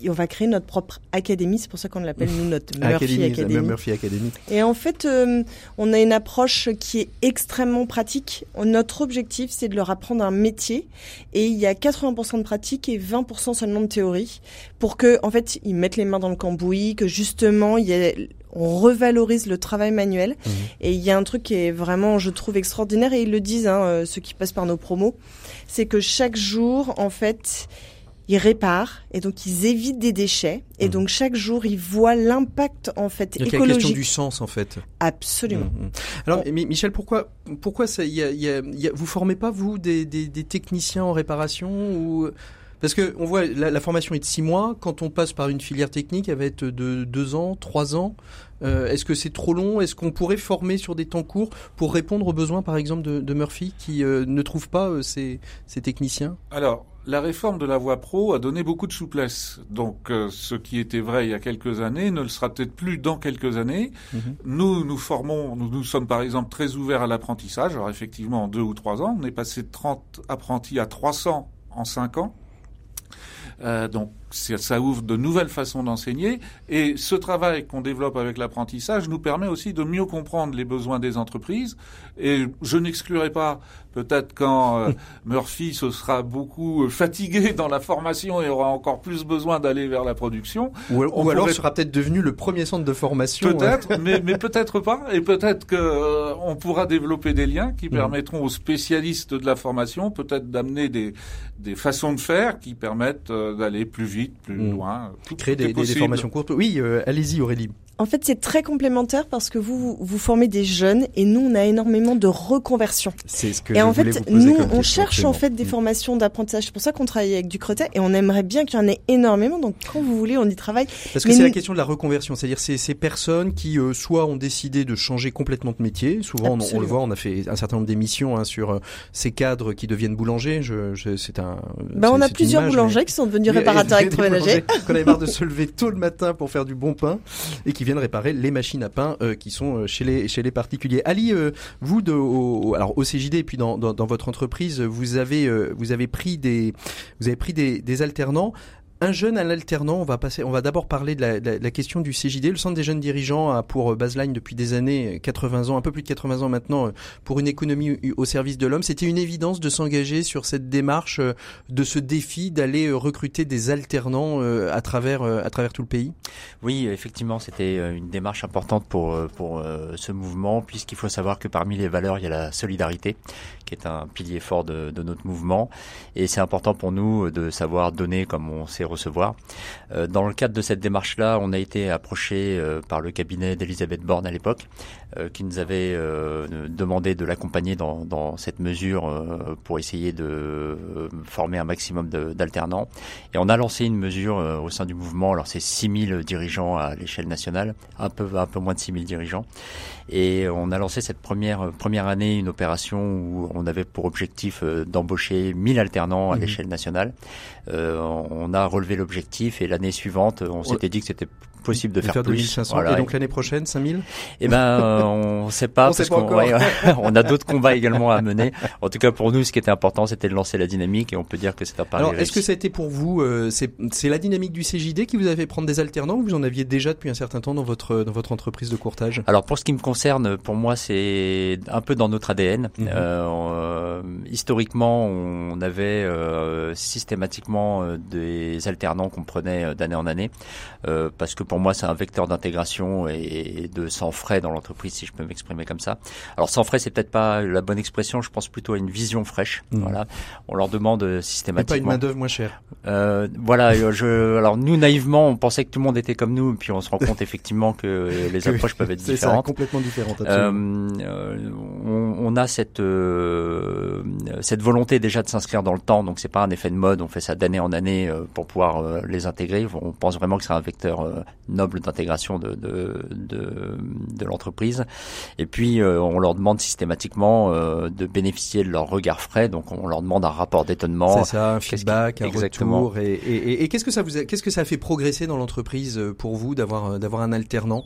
on va créer notre propre académie. C'est pour ça qu'on l'appelle nous notre Murphy Academy. Murphy Academy. Et en fait, euh, on a une approche qui est extrêmement pratique. Notre objectif, c'est de leur apprendre un métier. Et il y a 80% de pratique et 20% seulement de théorie, pour que, en fait, ils mettent les mains dans le cambouis, que justement, il y ait on revalorise le travail manuel. Mmh. Et il y a un truc qui est vraiment, je trouve, extraordinaire, et ils le disent, hein, euh, ceux qui passent par nos promos, c'est que chaque jour, en fait, ils réparent et donc ils évitent des déchets et mmh. donc chaque jour ils voient l'impact en fait donc écologique. Il y a la question du sens en fait. Absolument. Mmh, Alors Michel, pourquoi pourquoi ça y a, y a, vous formez pas vous des, des, des techniciens en réparation ou parce que on voit la, formation est de six mois. Quand on passe par une filière technique, elle va être de deux ans, trois ans. Euh, est-ce que c'est trop long? Est-ce qu'on pourrait former sur des temps courts pour répondre aux besoins, par exemple, de, Murphy qui euh, ne trouve pas euh, ses, techniciens? Alors, la réforme de la voie pro a donné beaucoup de souplesse. Donc, ce qui était vrai il y a quelques années ne le sera peut-être plus dans quelques années. Mhm. Nous, nous formons, nous, nous sommes par exemple très ouverts à l'apprentissage. Alors, effectivement, en deux ou trois ans, on est passé de 30 apprentis à 300 en cinq ans. Euh, donc ça ouvre de nouvelles façons d'enseigner. Et ce travail qu'on développe avec l'apprentissage nous permet aussi de mieux comprendre les besoins des entreprises. Et je n'exclurai pas, peut-être quand euh, Murphy se sera beaucoup fatigué dans la formation et aura encore plus besoin d'aller vers la production. Ou, alors sera peut-être devenu le premier centre de formation. Peut-être, mais, mais peut-être pas. Et peut-être que euh, on pourra développer des liens qui mm. permettront aux spécialistes de la formation peut-être d'amener des, des façons de faire qui permettent euh, d'aller plus vite plus mm. loin. Créer des, des, formations courtes. Oui, euh, allez-y Aurélie. En fait, c'est très complémentaire parce que vous, vous formez des jeunes et nous, on a énormément de reconversion. C'est ce que Et en fait, nous, on cherche en fait des mm. formations d'apprentissage. C'est pour ça qu'on travaille avec du Cretet et on aimerait bien qu'il y en ait énormément. Donc, quand vous voulez, on y travaille. Parce que c'est la question de la reconversion. C'est-à-dire, c'est ces personnes qui, euh, soit ont décidé de changer complètement de métier. Souvent, on, le voit, on a fait un certain nombre d'émissions hein, sur euh, ces cadres qui deviennent boulangers. Je, je c'est un. Ben, on a plusieurs boulangers qui sont devenus réparateurs électroménagers. Qu'on avait marre de se lever tôt le matin pour faire du bon pain et qui viennent réparer les machines à pain euh, qui sont euh, chez les chez les particuliers. Ali, euh, vous de au, alors au CJD et puis dans, dans, dans votre entreprise, vous avez vous avez pris des vous avez pris des, des alternants un jeune, un alternant, on va passer, on va d'abord parler de la, la, question du CJD. Le Centre des jeunes dirigeants a pour baseline depuis des années, 80 ans, un peu plus de 80 ans maintenant, pour une économie au service de l'homme. C'était une évidence de s'engager sur cette démarche, de ce défi d'aller recruter des alternants à travers à travers tout le pays? Oui, effectivement, c'était une démarche importante pour pour ce mouvement, puisqu'il faut savoir que parmi les valeurs, il y a la solidarité, qui est un pilier fort de, de notre mouvement, et c'est important pour nous de savoir donner comme on sait Euh, dans le cadre de cette démarche-là, on a été approché euh, par le cabinet d'Elisabeth Borne à l'époque, qui nous avait demandé de l'accompagner dans, dans, cette mesure pour essayer de former un maximum d'alternants. Et on a lancé une mesure au sein du mouvement. Alors c'est 6000 dirigeants à l'échelle nationale, un peu un peu moins de 6000 dirigeants. Et on a lancé cette première première année une opération où on avait pour objectif d'embaucher 1000 alternants à mmh. l'échelle nationale. Euh, on a relevé l'objectif et l'année suivante, on s'était dit que c'était possible de, faire, plus. Et donc l'année prochaine, 5000 Eh ben, on sait pas. on, on a d'autres combats également à mener. En tout cas, pour nous, ce qui était important, c'était de lancer la dynamique et on peut dire que c'est un pari Alors, est-ce que ça a été pour vous, euh, c'est la dynamique du CJD qui vous a fait prendre des alternants ou vous en aviez déjà depuis un certain temps dans votre dans votre entreprise de courtage? Alors pour ce qui me concerne, pour moi, c'est un peu dans notre ADN. Mhm. euh, historiquement, on avait euh, systématiquement euh, des alternants qu'on prenait d'année en année parce que pour moi, c'est un vecteur d'intégration et de sans frais dans l'entreprise, si je peux m'exprimer comme ça. Alors sans frais, c'est peut-être pas la bonne expression. Je pense plutôt à une vision fraîche. Mmh. Voilà, on leur demande systématiquement. Et pas une main d'œuvre moins chère. Euh, voilà. Euh, je, alors nous naïvement, on pensait que tout le monde était comme nous, puis on se rend compte effectivement que les approches peuvent être différentes. Ça, complètement différentes. Euh, euh, on, on, a cette euh, cette volonté déjà de s'inscrire dans le temps, donc c'est pas un effet de mode. On fait ça d'année en année pour pouvoir les intégrer. On pense vraiment que c'est un vecteur noble d'intégration de, de, de, de l'entreprise. Et puis, euh, on leur demande systématiquement euh, de bénéficier de leur regard frais. Donc, on leur demande un rapport d'étonnement. C'est ça, un feedback, un Exactement. retour. Et, et, et qu'est-ce que ça vous, qu'est-ce que ça a fait progresser dans l'entreprise euh, pour vous d'avoir d'avoir un alternant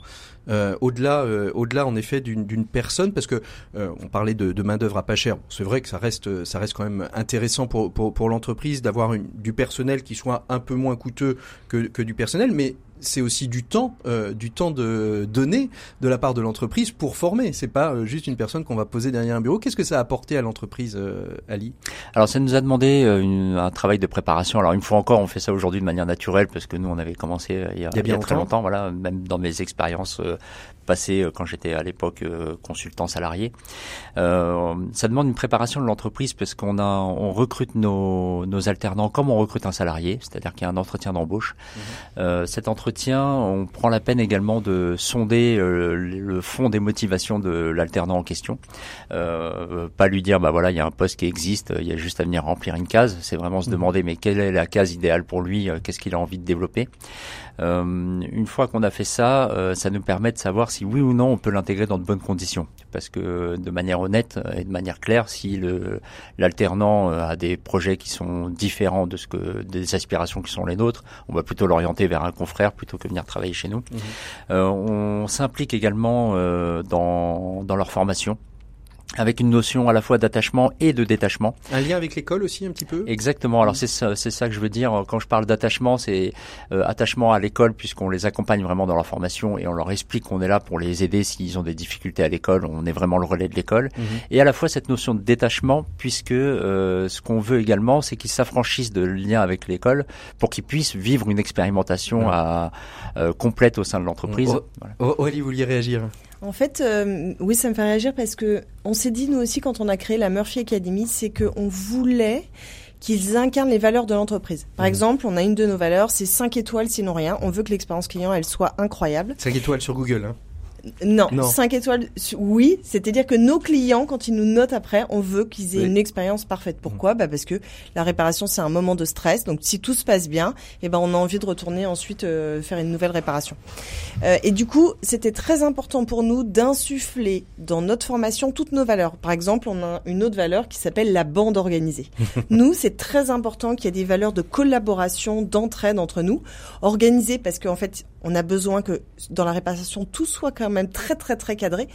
euh, au-delà, euh, au-delà en effet d'une personne, parce que on parlait de, de main d'œuvre à pas cher. C'est vrai que ça reste, ça reste quand même intéressant pour pour, pour l'entreprise d'avoir du personnel qui soit un peu moins coûteux que, que du personnel, mais c'est aussi du temps, euh, du temps de donner de la part de l'entreprise pour former. C'est pas euh, juste une personne qu'on va poser derrière un bureau. Qu'est-ce que ça a apporté à l'entreprise, euh, Ali? Alors, ça nous a demandé un travail de préparation. Alors, une fois encore, on fait ça aujourd'hui de manière naturelle parce que nous, on avait commencé il y a, bien très longtemps. Voilà, même dans mes expériences passées quand j'étais à l'époque consultant salarié. ça demande une préparation de l'entreprise parce qu'on a, on recrute nos, nos alternants comme on recrute un salarié, c'est-à-dire qu'il y a un entretien d'embauche. Mmh. cette entreprise on prend la peine également de sonder euh, le fond des motivations de l'alternant en question. Euh, pas lui dire, bah voilà, il y a un poste qui existe, il y a juste à venir remplir une case. C'est vraiment se mmh. demander, mais quelle est la case idéale pour lui euh, Qu'est-ce qu'il a envie de développer? Euh, une fois qu'on a fait ça, euh, ça nous permet de savoir si oui ou non on peut l'intégrer dans de bonnes conditions. Parce que de manière honnête et de manière claire, si l'alternant euh, a des projets qui sont différents de ce que des aspirations qui sont les nôtres, on va plutôt l'orienter vers un confrère plutôt que venir travailler chez nous. Mmh. on s'implique également dans, dans leur formation avec une notion à la fois d'attachement et de détachement. Un lien avec l'école aussi un petit peu? Exactement. Alors c'est ça, c'est ça que je veux dire quand je parle d'attachement, c'est euh, attachement à l'école puisqu'on les accompagne vraiment dans leur formation et on leur explique qu'on est là pour les aider s'ils ont des difficultés à l'école. On est vraiment le relais de l'école. Mhm. Et à la fois cette notion de détachement puisque euh, ce qu'on veut également, c'est qu'ils s'affranchissent de lien avec l'école pour qu'ils puissent vivre une expérimentation à, euh, complète au sein de l'entreprise. Oh, voilà. Aurélie, vous vouliez réagir? En fait, euh, oui, ça me fait réagir parce que on s'est dit nous aussi quand on a créé la Murphy Academy, c'est qu'on voulait qu'ils incarnent les valeurs de l'entreprise. Par mmh. exemple, on a une de nos valeurs, c'est 5 étoiles sinon rien. On veut que l'expérience client, elle soit incroyable. 5 étoiles sur Google, hein non, 5 étoiles, oui. C'est-à-dire que nos clients, quand ils nous notent après, on veut qu'ils aient une expérience parfaite. Pourquoi? Bah Parce que la réparation, c'est un moment de stress. Donc, si tout se passe bien, eh ben, on a envie de retourner ensuite euh, faire une nouvelle réparation. Euh, et du coup, c'était très important pour nous d'insuffler dans notre formation toutes nos valeurs. Par exemple, on a une autre valeur qui s'appelle la bande organisée. nous, c'est très important qu'il y ait des valeurs de collaboration, d'entraide entre nous. Organisée parce qu'en fait, On a besoin que dans la réparation, tout soit quand même très très très cadré.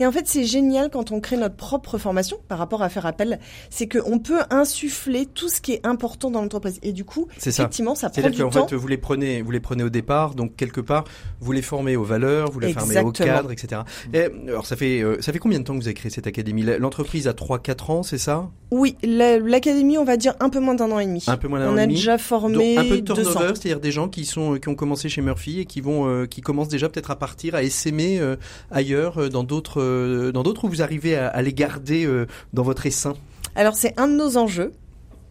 Et en fait, c'est génial quand on crée notre propre formation par rapport à faire appel, c'est qu'on peut insuffler tout ce qui est important dans l'entreprise. Et du coup, effectivement, ça, prend du temps. C'est-à-dire qu'en fait, vous les prenez, vous les prenez au départ, donc quelque part, vous les formez aux valeurs, vous les formez au cadre, etc. Et, alors, ça fait, euh, ça fait combien de temps que vous avez créé cette académie? L'entreprise a 3-4 ans, c'est ça? Oui, l'académie, on va dire un peu moins d'un an et demi. Un peu moins d'un an et demi. On a déjà formé donc, un peu de turnover, c'est-à-dire des gens qui sont, qui ont commencé chez Murphy et qui vont, euh, qui commencent déjà peut-être à partir, à essaimer euh, ailleurs, euh, dans d'autres, dans d'autres où vous arrivez à, à les garder dans votre essaim? Alors c'est un de nos enjeux.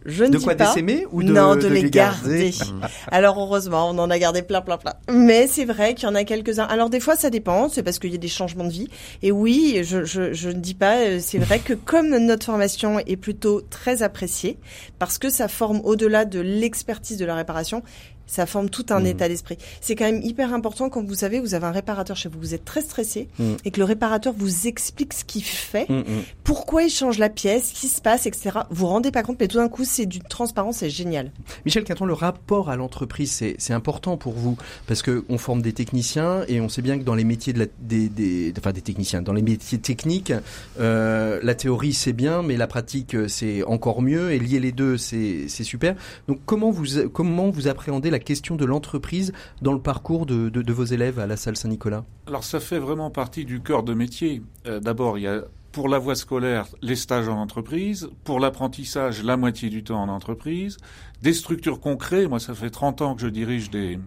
Je ne de dis quoi pas. ou de, non, de, les, garder, Alors heureusement, on en a gardé plein, plein, plein. Mais c'est vrai qu'il y en a quelques-uns. Alors des fois, ça dépend. C'est parce qu'il y a des changements de vie. Et oui, je, je, je ne dis pas. C'est vrai que comme notre formation est plutôt très appréciée, parce que ça forme au-delà de l'expertise de la réparation, ça forme tout un mmh. état d'esprit. C'est quand même hyper important quand vous savez, vous avez un réparateur chez vous, vous êtes très stressé mmh. et que le réparateur vous explique ce qu'il fait, mmh, pourquoi il change la pièce, ce qui se passe, etc. Vous vous rendez pas compte, mais tout d'un coup, c'est d'une transparence, c'est génial. Michel Quinton, le rapport à l'entreprise, c'est important pour vous parce que on forme des techniciens et on sait bien que dans les métiers de la, des, des, enfin des techniciens, dans les métiers techniques, euh, la théorie c'est bien, mais la pratique c'est encore mieux et lier les deux c'est super. Donc comment vous comment vous appréhendez la question de l'entreprise dans le parcours de, de, vos élèves à la salle Saint-Nicolas Alors ça fait vraiment partie du cœur de métier. Euh, d'abord, il y a pour la voie scolaire, les stages en entreprise. Pour l'apprentissage, la moitié du temps en entreprise. Des structures concrètes. Moi, ça fait 30 ans que je dirige des,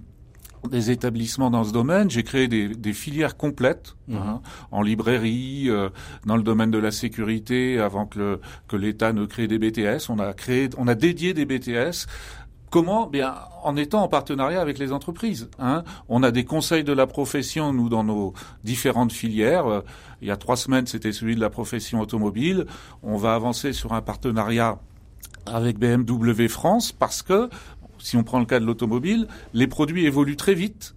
des établissements dans ce domaine. J'ai créé des, des, filières complètes mmh. hein, en librairie, euh, dans le domaine de la sécurité, avant que, que l'État ne crée des BTS. On a créé, on a dédié des BTS Comment Bien, en étant en partenariat avec les entreprises. Hein. On a des conseils de la profession, nous, dans nos différentes filières. Il y a trois semaines, c'était celui de la profession automobile. On va avancer sur un partenariat avec BMW France parce que, si on prend le cas de l'automobile, les produits évoluent très vite.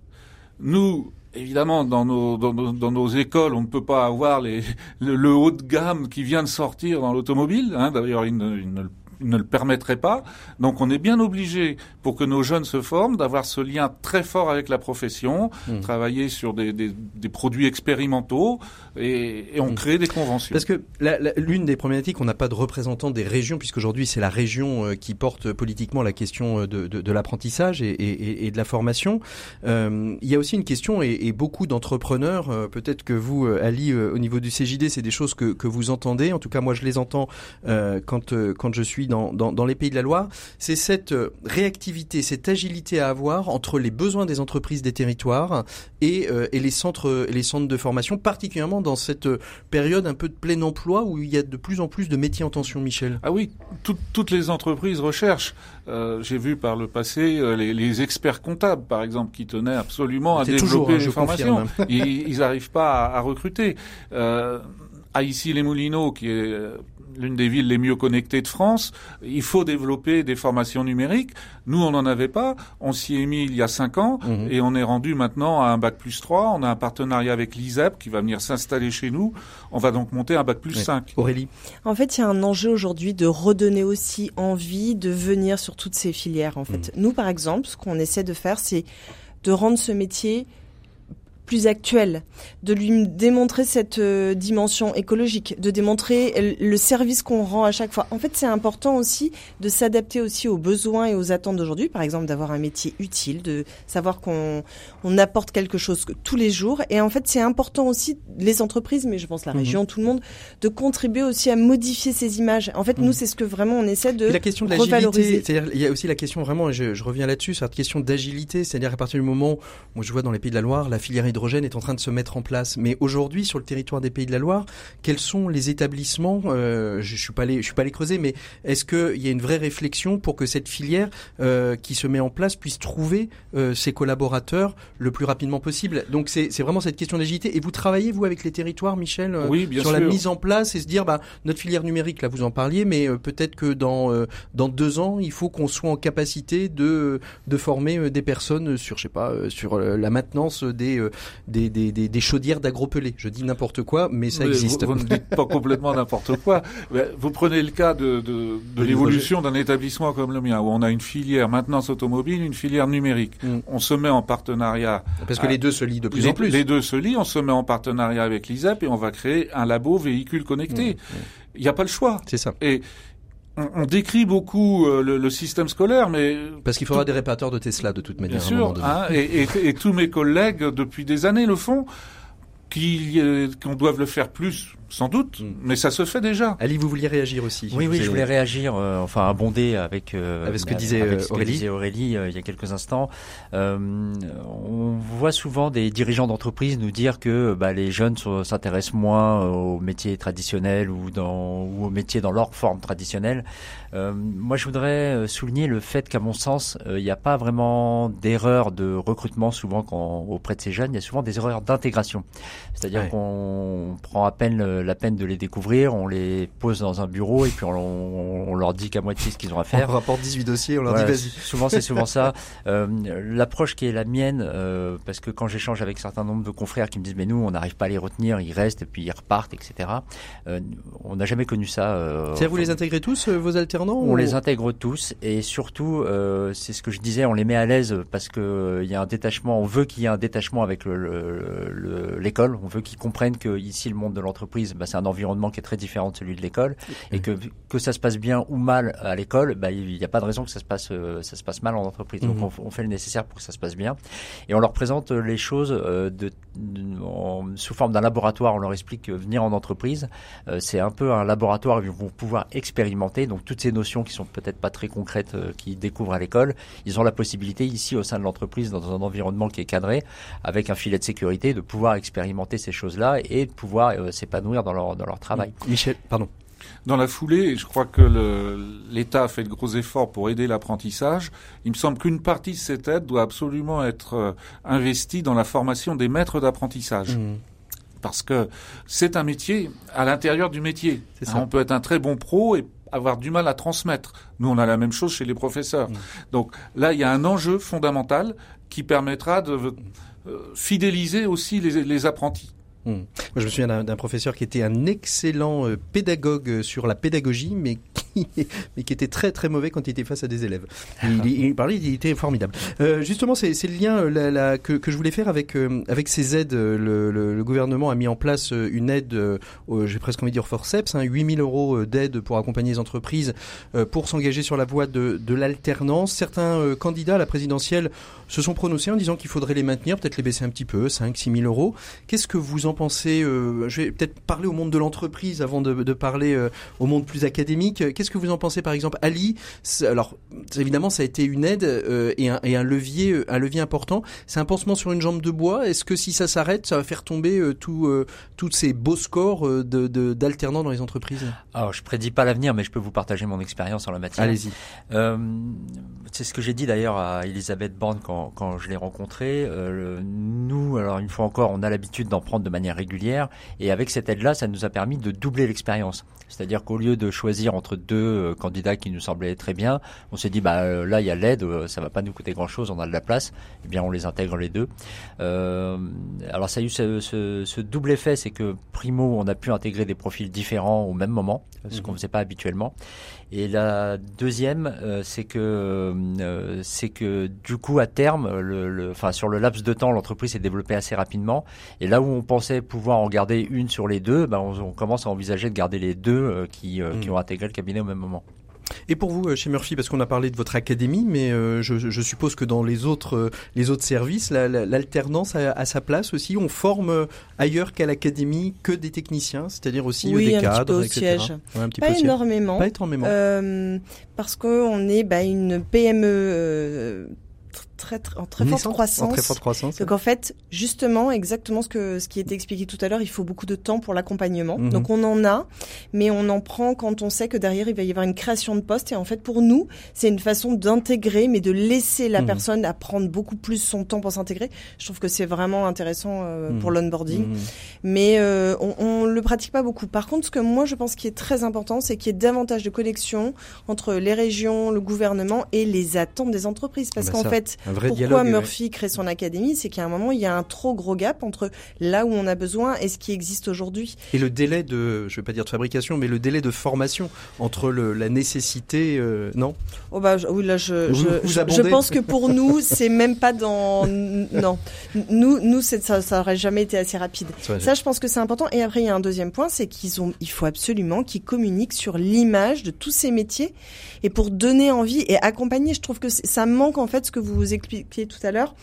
Nous, évidemment, dans nos, dans nos, écoles, on ne peut pas avoir les, le, haut de gamme qui vient de sortir dans l'automobile. Hein. D'ailleurs, il ne ne le permettrait pas. Donc on est bien obligé, pour que nos jeunes se forment, d'avoir ce lien très fort avec la profession, mmh. travailler sur des, des, des, produits expérimentaux et, et on mmh. crée des conventions. Parce que l'une des problématiques, on n'a pas de représentant des régions, puisqu'aujourd'hui c'est la région euh, qui porte politiquement la question euh, de, de, de l'apprentissage et, et, et, de la formation. Euh, il y a aussi une question, et, beaucoup d'entrepreneurs, peut-être que vous, Ali, au niveau du CJD, c'est des choses que, que vous entendez. En tout cas, moi je les entends quand, quand je suis dans, dans, les pays de la Loire, c'est cette euh, réactivité, cette agilité à avoir entre les besoins des entreprises des territoires et, euh, et les centres les centres de formation, particulièrement dans cette euh, période un peu de plein emploi où il y a de plus en plus de métiers en tension, Michel. Ah oui, toutes les entreprises recherchent. J'ai vu par le passé les, experts comptables, par exemple, qui tenaient absolument à développer toujours, hein, les formations. ils n'arrivent pas à, à recruter. à ici les Moulineaux, qui est l'une des villes les mieux connectées de France. Il faut développer des formations numériques. Nous, on n'en avait pas. On s'y est mis il y a cinq ans mhm. et on est rendu maintenant à un bac plus 3. On a un partenariat avec l'ISEP qui va venir s'installer chez nous. On va donc monter un bac plus 5. Aurélie En fait, il y a un enjeu aujourd'hui de redonner aussi envie de venir sur toutes ces filières. En fait, mhm. nous, par exemple, ce qu'on essaie de faire, c'est de rendre ce métier plus actuel, de lui démontrer cette euh, dimension écologique, de démontrer le service qu'on rend à chaque fois. En fait, c'est important aussi de s'adapter aussi aux besoins et aux attentes d'aujourd'hui, par exemple d'avoir un métier utile, de savoir qu'on on apporte quelque chose tous les jours. Et en fait, c'est important aussi les entreprises, mais je pense la mhm. région, tout le monde, de contribuer aussi à modifier ces images. En fait, nous, mhm. c'est ce que vraiment on essaie de la question de revaloriser. C'est-à-dire, il y a aussi la question vraiment, je, je reviens là-dessus, cette question d'agilité, c'est-à-dire à partir du moment, moi je vois dans les pays de la Loire, la filière hydrogène est en train de se mettre en place. Mais aujourd'hui, sur le territoire des Pays de la Loire, quels sont les établissements euh, Je suis pas allé, je suis pas allé creuser, mais est-ce qu'il y a une vraie réflexion pour que cette filière euh, qui se met en place puisse trouver euh, ses collaborateurs le plus rapidement possible? Donc c'est vraiment cette question d'agilité. Et vous travaillez vous avec les territoires, Michel, euh, oui, bien sur la mise en place et se dire, bah notre filière numérique, là vous en parliez, mais euh, peut-être que dans dans deux ans, il faut qu'on soit en capacité de de former des personnes sur, je sais pas, sur la maintenance des des, des, des, chaudières d'agropelés. Je dis n'importe quoi, mais ça existe. Vous, ne dites pas complètement n'importe quoi. Vous prenez le cas de, de, de l'évolution d'un établissement comme le mien, où on a une filière maintenance automobile, une filière numérique. Mm. On se met en partenariat. Parce que les deux se lient de plus en plus. Les deux se lient, on se met en partenariat avec l'ISEP et on va créer un labo véhicule connecté. Mm. Il n'y a pas le choix. C'est ça. Et on, décrit beaucoup euh, le, système scolaire, mais parce qu'il faudra des réparateurs de Tesla de toute manière. Bien sûr, hein, et, et, tous mes collègues depuis des années le font, qu'on doive le faire plus sans doute, mais ça se fait déjà. Ali, vous vouliez réagir aussi Oui, oui, je voulais réagir, euh, enfin abonder avec, euh, avec ce que disait avec Aurélie, Aurélie euh, il y a quelques instants. on voit souvent des dirigeants d'entreprise nous dire que bah, les jeunes s'intéressent moins aux métiers traditionnels ou, dans, ou aux métiers dans leur forme traditionnelle. moi, je voudrais souligner le fait qu'à mon sens, il n'y a pas vraiment d'erreur de recrutement souvent quand, auprès de ces jeunes. Il y a souvent des erreurs d'intégration. C'est-à-dire qu'on prend à peine la peine de les découvrir, on les pose dans un bureau et puis on, leur dit qu'à moitié ce qu'ils ont à faire. On rapporte 18 dossiers, on leur dit vas-y. Souvent c'est souvent ça. Euh, L'approche qui est la mienne, euh, parce que quand j'échange avec certains nombres de confrères qui me disent mais nous on n'arrive pas à les retenir, ils restent et puis ils repartent, etc. Euh, on n'a jamais connu ça. Euh, C'est-à-dire vous les intégrez tous euh, vos alternants On les intègre tous et surtout euh, c'est ce que je disais, on les met à l'aise parce que il y a un détachement, on veut qu'il y ait un détachement avec l'école, le, on veut qu'ils comprennent que ici le monde de l'entreprise bah, c'est un environnement qui est très différent de celui de l'école, et que que ça se passe bien ou mal à l'école, bah, il n'y a pas de raison que ça se passe euh, ça se passe mal en entreprise. Donc mhm. on, fait le nécessaire pour que ça se passe bien, et on leur présente euh, les choses euh, de, sous forme d'un laboratoire. On leur explique que venir en entreprise, c'est un peu un laboratoire où ils vont pouvoir expérimenter. Donc toutes ces notions qui sont peut-être pas très concrètes, qu'ils découvrent à l'école, ils ont la possibilité ici au sein de l'entreprise, dans un environnement qui est cadré, avec un filet de sécurité, de pouvoir expérimenter ces choses-là et de pouvoir s'épanouir dans leur, dans leur travail. Michel, pardon. Dans la foulée, je crois que l'État a fait de gros efforts pour aider l'apprentissage. Il me semble qu'une partie de cette aide doit absolument être euh, investie dans la formation des maîtres d'apprentissage. Mmh. Parce que c'est un métier à l'intérieur du métier. on peut être un très bon pro et avoir du mal à transmettre. Nous, on a la même chose chez les professeurs. Mmh. Donc là, il y a un enjeu fondamental qui permettra de euh, fidéliser aussi les apprentis. Moi, je me souviens d'un professeur qui était un excellent euh, pédagogue euh, sur la pédagogie, mais qui, mais qui était très très mauvais quand il était face à des élèves. Il, il, parlait, il était formidable. Euh, justement, c'est le lien euh, la, la, que, que, je voulais faire avec avec ces aides. Le, le, le, gouvernement a mis en place une aide, j'ai presque envie de dire forceps, hein, 8000 euros d'aide pour accompagner les entreprises pour s'engager sur la voie de, de l'alternance. Certains candidats à la présidentielle se sont prononcés en disant qu'il faudrait les maintenir, peut-être les baisser un petit peu, 5 6 000 euros. Qu'est-ce que vous en pensez euh, Je vais peut-être parler au monde de l'entreprise avant de, de parler euh, au monde plus académique. Qu'est-ce que vous en pensez, par exemple, Ali Alors, évidemment, ça a été une aide euh, et, un, et, un, levier, un levier important. C'est un pansement sur une jambe de bois. Est-ce que si ça s'arrête, ça va faire tomber tout, tous ces beaux scores d'alternants de, dans les entreprises? Alors, je prédis pas l'avenir, mais je peux vous partager mon expérience en la matière. Allez-y. c'est ce que j'ai dit d'ailleurs à Elisabeth Borne quand quand, je l'ai rencontré. Euh, nous, alors une fois encore, on a l'habitude d'en prendre de manière régulière, et avec cette aide-là, ça nous a permis de doubler l'expérience. C'est-à-dire qu'au lieu de choisir entre deux euh, candidats qui nous semblaient très bien, on s'est dit bah euh, là il y a l'aide, ça va pas nous coûter grand-chose, on a de la place, eh bien on les intègre les deux. alors ça a eu ce, ce, ce double effet, c'est que primo on a pu intégrer des profils différents au même moment, ce qu'on mhm. faisait pas habituellement. Et la deuxième, c'est que c'est que du coup à terme le, enfin sur le laps de temps, l'entreprise s'est développée assez rapidement. Et là où on pensait pouvoir en garder une sur les deux, ben on, commence à envisager de garder les deux euh, qui, euh, qui mm. ont intégré le cabinet au même moment. Et pour vous, euh, chez Murphy, parce qu'on a parlé de votre académie, mais je, suppose que dans les autres, les autres services, l'alternance a, sa place aussi. On forme ailleurs qu'à l'académie que des techniciens, c'est-à-dire aussi des un cadres, petit peu etc. un petit pas, peu énormément. pas énormément. parce qu'on est bah, une PME très, en très forte croissance. très forte croissance. Donc en fait, justement, exactement ce que ce qui était expliqué tout à l'heure, il faut beaucoup de temps pour l'accompagnement. Mhm. Donc on en a, mais on en prend quand on sait que derrière il va y avoir une création de poste. Et en fait, pour nous, c'est une façon d'intégrer, mais de laisser la mhm. personne apprendre beaucoup plus son temps pour s'intégrer. Je trouve que c'est vraiment intéressant euh, pour mhm. l'onboarding, mais euh, on, on le pratique pas beaucoup. Par contre, ce que moi je pense qui est très important, c'est qu'il y ait davantage de connexion entre les régions, le gouvernement et les attentes des entreprises, parce ah bah qu'en fait Un vrai Pourquoi Murphy crée son académie C'est qu'à un moment, il y a un trop gros gap entre là où on a besoin et ce qui existe aujourd'hui. Et le délai de, je vais pas dire de fabrication, mais le délai de formation entre le, la nécessité, euh, non? Oh bah oui, là je, je, je, pense que pour nous, c'est même pas dans, non, nous, nous, ça, ça aurait jamais été assez rapide. Ça, je pense que c'est important. Et après, il y a un deuxième point, c'est qu'ils ont, il faut absolument qu'ils communiquent sur l'image de tous ces métiers et pour donner envie et accompagner. Je trouve que ça manque en fait ce que vous expliquiez tout à l'heure,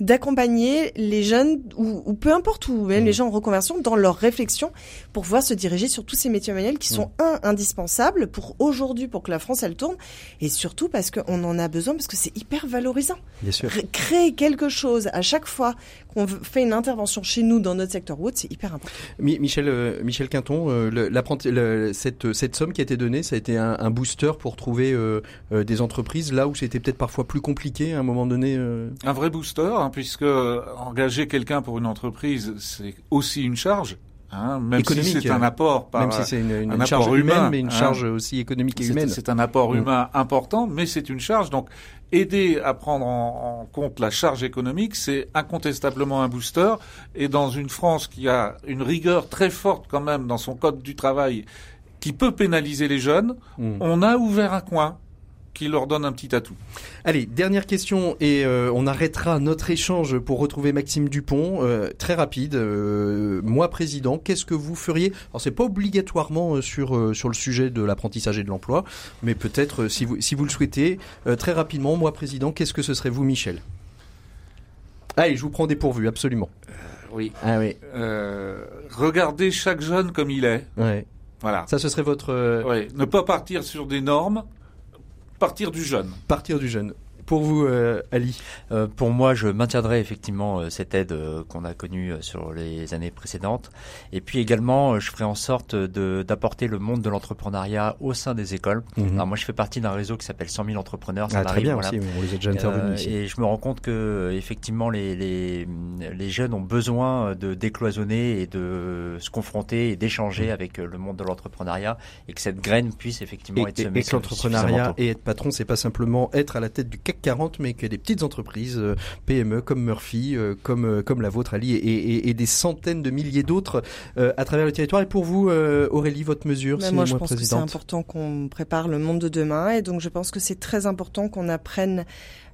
d'accompagner les jeunes ou, peu importe où même les mmh. gens en reconversion dans leur réflexion pour pouvoir se diriger sur tous ces métiers manuels qui sont mmh. un indispensables pour aujourd'hui pour que la France elle tourne et surtout parce qu'on en a besoin parce que c'est hyper valorisant. Bien sûr. créer quelque chose à chaque fois qu'on fait une intervention chez nous dans notre secteur wood, c'est hyper important. Michel euh, Michel Quinton, euh, cette cette somme qui a été donnée, ça a été un, un booster pour trouver euh, euh, des entreprises là où c'était peut-être parfois plus compliqué à un moment donné euh Un vrai booster, hein, puisque engager quelqu'un pour une entreprise, c'est aussi une charge. Hein, même si c'est un apport, par, même si c'est une, une, charge humaine, mais une hein. charge aussi économique et humaine. C'est un apport mm. humain important, mais c'est une charge. Donc, aider à prendre en, en compte la charge économique, c'est incontestablement un booster. Et dans une France qui a une rigueur très forte quand même dans son code du travail qui peut pénaliser les jeunes, hmm. on a ouvert un coin qui leur donne un petit atout. Allez, dernière question et euh, on arrêtera notre échange pour retrouver Maxime Dupont. Euh, très rapide, euh, moi président, qu'est-ce que vous feriez? Alors c'est pas obligatoirement sur sur le sujet de l'apprentissage et de l'emploi, mais peut-être si vous si vous le souhaitez, très rapidement, moi président, qu'est-ce que ce serait vous, Michel? Allez, je vous prends dépourvu, absolument. oui. Ah oui. regardez chaque jeune comme il est. Ouais. Voilà. Ça, ce serait votre. Oui. Ne pas partir sur des normes, partir du jeune. Partir du jeune. Pour vous, euh, Ali? Euh, Pour moi, je maintiendrai effectivement euh, cette aide qu'on a connue sur les années précédentes. Et puis également, je ferai en sorte d'apporter le monde de l'entrepreneuriat au sein des écoles. Mhm. Alors moi, je fais partie d'un réseau qui s'appelle 100 000 entrepreneurs. Ça ah, très bien aussi, on les a déjà intervenus Et je me rends compte que effectivement, les, les, les jeunes ont besoin de décloisonner et de se confronter et d'échanger mhm. avec le monde de l'entrepreneuriat et que cette graine puisse effectivement être semée. Et que l'entrepreneuriat et être patron, c'est pas simplement être à la tête du CAC 40, mais que des petites entreprises euh, PME comme Murphy, euh, comme euh, comme la vôtre Ali, et, et, des centaines de milliers d'autres à travers le territoire. Et pour vous, Aurélie, votre mesure, ben, moi, je pense que c'est important qu'on prépare le monde de demain, et donc je pense que c'est très important qu'on apprenne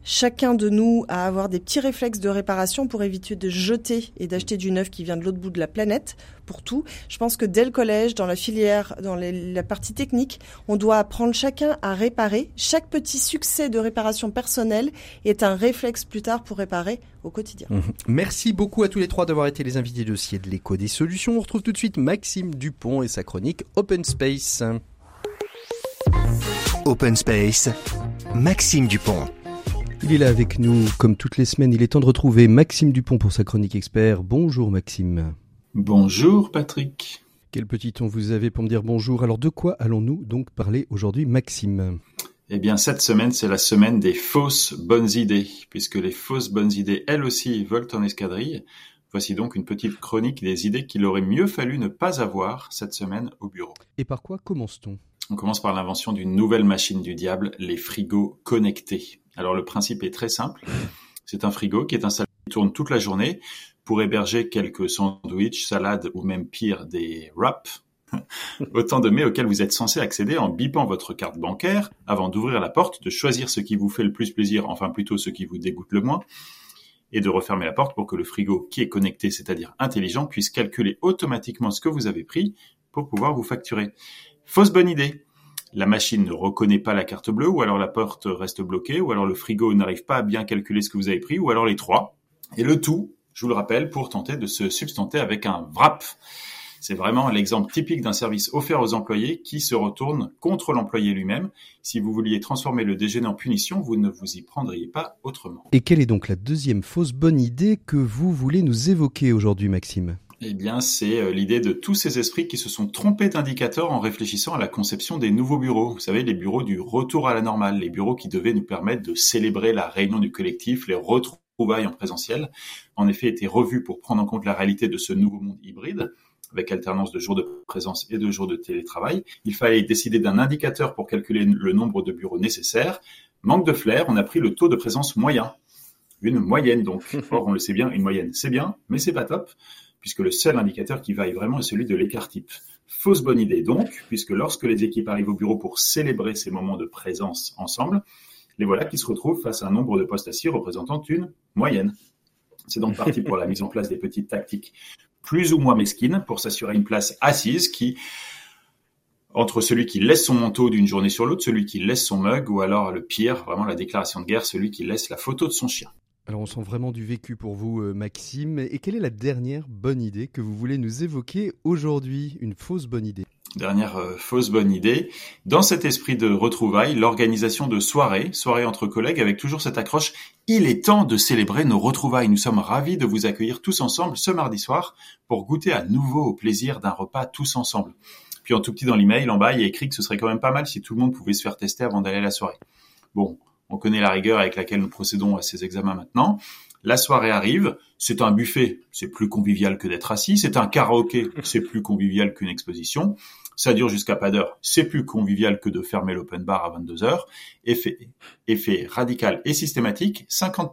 chacun de nous à avoir des petits réflexes de réparation pour éviter de jeter et d'acheter du neuf qui vient de l'autre bout de la planète pour tout. Je pense que dès le collège, dans la filière, dans la partie technique, on doit apprendre chacun à réparer. Chaque petit succès de réparation personnelle est un réflexe plus tard pour réparer au quotidien. Mhm. Merci beaucoup à tous les trois d'avoir été les invités dossier de l'écho des solutions. On retrouve tout de suite Maxime Dupont et sa chronique Open Space. Open Space, Maxime Dupont. Il est là avec nous, comme toutes les semaines. Il est temps de retrouver Maxime Dupont pour sa chronique expert. Bonjour Maxime. Bonjour Patrick. Quel petit ton vous avez pour me dire bonjour Alors de quoi allons-nous donc parler aujourd'hui Maxime? Eh bien cette semaine c'est la semaine des fausses bonnes idées, puisque les fausses bonnes idées elles aussi volent en escadrille. Voici donc une petite chronique des idées qu'il aurait mieux fallu ne pas avoir cette semaine au bureau. Et par quoi commence-t-on? On commence par l'invention d'une nouvelle machine du diable, les frigos connectés. Alors le principe est très simple. C'est un frigo qui est installé, qui tourne toute la journée pour héberger quelques sandwichs, salades ou même pire des wraps. Autant de mets auxquels vous êtes censé accéder en bipant votre carte bancaire avant d'ouvrir la porte, de choisir ce qui vous fait le plus plaisir, enfin plutôt ce qui vous dégoûte le moins, et de refermer la porte pour que le frigo qui est connecté, c'est-à-dire intelligent, puisse calculer automatiquement ce que vous avez pris pour pouvoir vous facturer. Fausse bonne idée la machine ne reconnaît pas la carte bleue, ou alors la porte reste bloquée, ou alors le frigo n'arrive pas à bien calculer ce que vous avez pris, ou alors les trois. Et le tout, je vous le rappelle, pour tenter de se substanter avec un wrap. C'est vraiment l'exemple typique d'un service offert aux employés qui se retourne contre l'employé lui-même. Si vous vouliez transformer le déjeuner en punition, vous ne vous y prendriez pas autrement. Et quelle est donc la deuxième fausse bonne idée que vous voulez nous évoquer aujourd'hui, Maxime? Eh bien, c'est euh, l'idée de tous ces esprits qui se sont trompés d'indicateurs en réfléchissant à la conception des nouveaux bureaux. Vous savez, les bureaux du retour à la normale, les bureaux qui devaient nous permettre de célébrer la réunion du collectif, les retrouvailles en présentiel, en effet, étaient revus pour prendre en compte la réalité de ce nouveau monde hybride avec alternance de jours de présence et de jours de télétravail. Il fallait décider d'un indicateur pour calculer le nombre de bureaux nécessaires. Manque de flair, on a pris le taux de présence moyen une moyenne donc. Or, on le sait bien, une moyenne, c'est bien, mais c'est pas top, puisque le seul indicateur qui vaille vraiment est celui de l'écart type. Fausse bonne idée donc, puisque lorsque les équipes arrivent au bureau pour célébrer ces moments de présence ensemble, les voilà qui se retrouvent face à un nombre de postes assis représentant une moyenne. C'est donc parti pour la mise en place des petites tactiques plus ou moins mesquines pour s'assurer une place assise qui, entre celui qui laisse son manteau d'une journée sur l'autre, celui qui laisse son mug, ou alors le pire, vraiment la déclaration de guerre, celui qui laisse la photo de son chien. Alors on sent vraiment du vécu pour vous, euh, Maxime. Et quelle est la dernière bonne idée que vous voulez nous évoquer aujourd'hui? Une fausse bonne idée Dernière euh, fausse bonne idée. Dans cet esprit de retrouvailles, l'organisation de soirées, soirées entre collègues avec toujours cette accroche Il est temps de célébrer nos retrouvailles. Nous sommes ravis de vous accueillir tous ensemble ce mardi soir pour goûter à nouveau au plaisir d'un repas tous ensemble. Puis en tout petit dans l'email, en bas, il y a écrit que ce serait quand même pas mal si tout le monde pouvait se faire tester avant d'aller à la soirée. Bon, on connaît la rigueur avec laquelle nous procédons à ces examens maintenant. La soirée arrive, c'est un buffet, c'est plus convivial que d'être assis, c'est un karaoké, c'est plus convivial qu'une exposition, ça dure jusqu'à pas d'heure, c'est plus convivial que de fermer l'open bar à 22 heures. Effet, effet radical et systématique, 50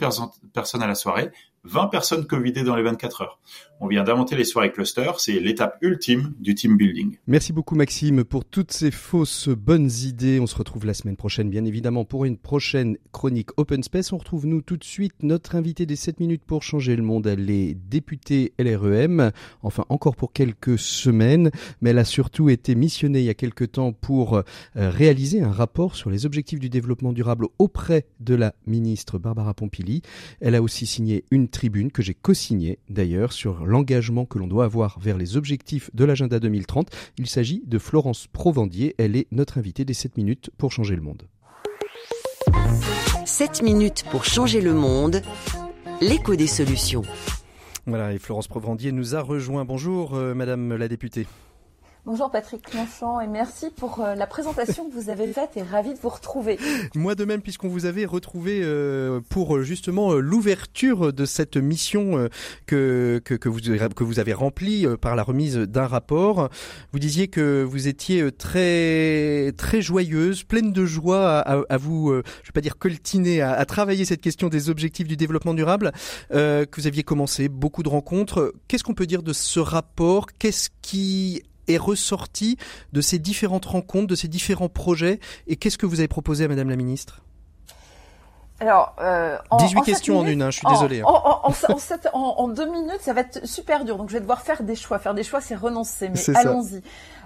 personnes à la soirée, 20 personnes Covidées dans les 24 heures. On vient d'inventer les soirées cluster, c'est l'étape ultime du team building. Merci beaucoup Maxime pour toutes ces fausses bonnes idées. On se retrouve la semaine prochaine bien évidemment pour une prochaine chronique Open Space. On retrouve nous tout de suite notre invité des 7 minutes pour changer le monde, les députés LREM, enfin encore pour quelques semaines, mais elle a surtout été missionnée il y a quelques temps pour euh, réaliser un rapport sur les objectifs du développement durable auprès de la ministre Barbara Pompili. Elle a aussi signé une tribune que j'ai co-signée d'ailleurs sur l'engagement que l'on doit avoir vers les objectifs de l'agenda 2030. Il s'agit de Florence Provandier. Elle est notre invitée des 7 minutes pour changer le monde. 7 minutes pour changer le monde. L'écho des solutions. Voilà, et Florence Provandier nous a rejoint. Bonjour, euh, Madame la députée. Bonjour Patrick Clenchant et merci pour euh, la présentation que vous avez faite et ravi de vous retrouver. Moi de même puisqu'on vous avait retrouvé euh, pour euh, justement l'ouverture de cette mission que, que, que, vous, que vous avez remplie par la remise d'un rapport. Vous disiez que vous étiez très très joyeuse, pleine de joie à, à vous, je vais pas dire coltiner, à, à, travailler cette question des objectifs du développement durable, que vous aviez commencé beaucoup de rencontres. Qu'est-ce qu'on peut dire de ce rapport? Qu'est-ce qui est ressorti de ces différentes rencontres, de ces différents projets Et qu'est-ce que vous avez proposé à Madame la Ministre? Alors, euh, en, 18 questions en une, hein, je suis désolé. Hein. En, deux minutes, ça va être super dur. Donc, je vais devoir faire des choix. Faire des choix, c'est renoncer. Mais allons-y.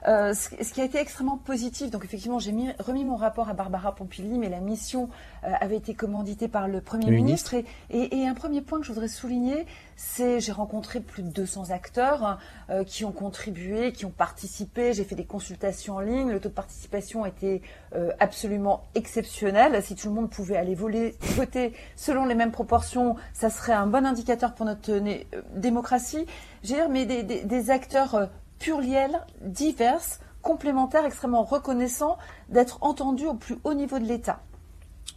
Euh, ce, qui a été extrêmement positif, donc effectivement, j'ai remis mon rapport à Barbara Pompili, mais la mission euh, avait été commanditée par le Premier ministre. Et, et, et, un premier point que je voudrais souligner, c'est j'ai rencontré plus de 200 acteurs euh, qui ont contribué, qui ont participé. J'ai fait des consultations en ligne. Le taux de participation était euh, absolument exceptionnel. Si tout le monde pouvait aller voler, voter selon les mêmes proportions, ça serait un bon indicateur pour notre démocratie. J'ai mais des, des, des acteurs pluriels, divers, complémentaires, extrêmement reconnaissants d'être entendus au plus haut niveau de l'État.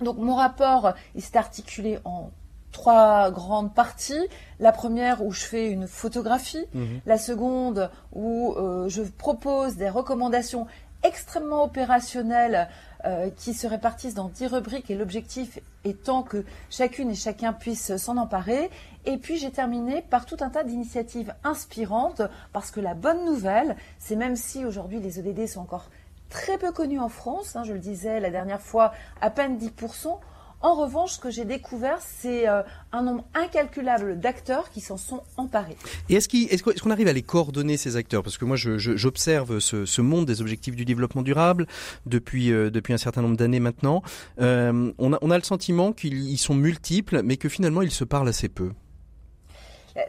Donc mon rapport, il s'est articulé en trois grandes parties. La première où je fais une photographie, mhm. la seconde où euh, je propose des recommandations extrêmement opérationnelles euh, qui se répartissent dans dix rubriques et l'objectif étant que chacune et chacun puisse s'en emparer. Et puis j'ai terminé par tout un tas d'initiatives inspirantes parce que la bonne nouvelle, c'est même si aujourd'hui les ODD sont encore très peu connus en France, hein, je le disais la dernière fois, à peine 10%, en revanche, ce que j'ai découvert, c'est euh, un nombre incalculable d'acteurs qui s'en sont emparés. Et est-ce qu'on arrive à les coordonner, ces acteurs? Parce que moi, j'observe ce, monde des objectifs du développement durable depuis, euh, depuis un certain nombre d'années maintenant. Euh, on, a, on a le sentiment qu'ils sont multiples, mais que finalement, ils se parlent assez peu.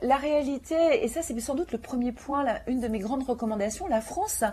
La réalité, et ça c'est sans doute le premier point, une de mes grandes recommandations, la France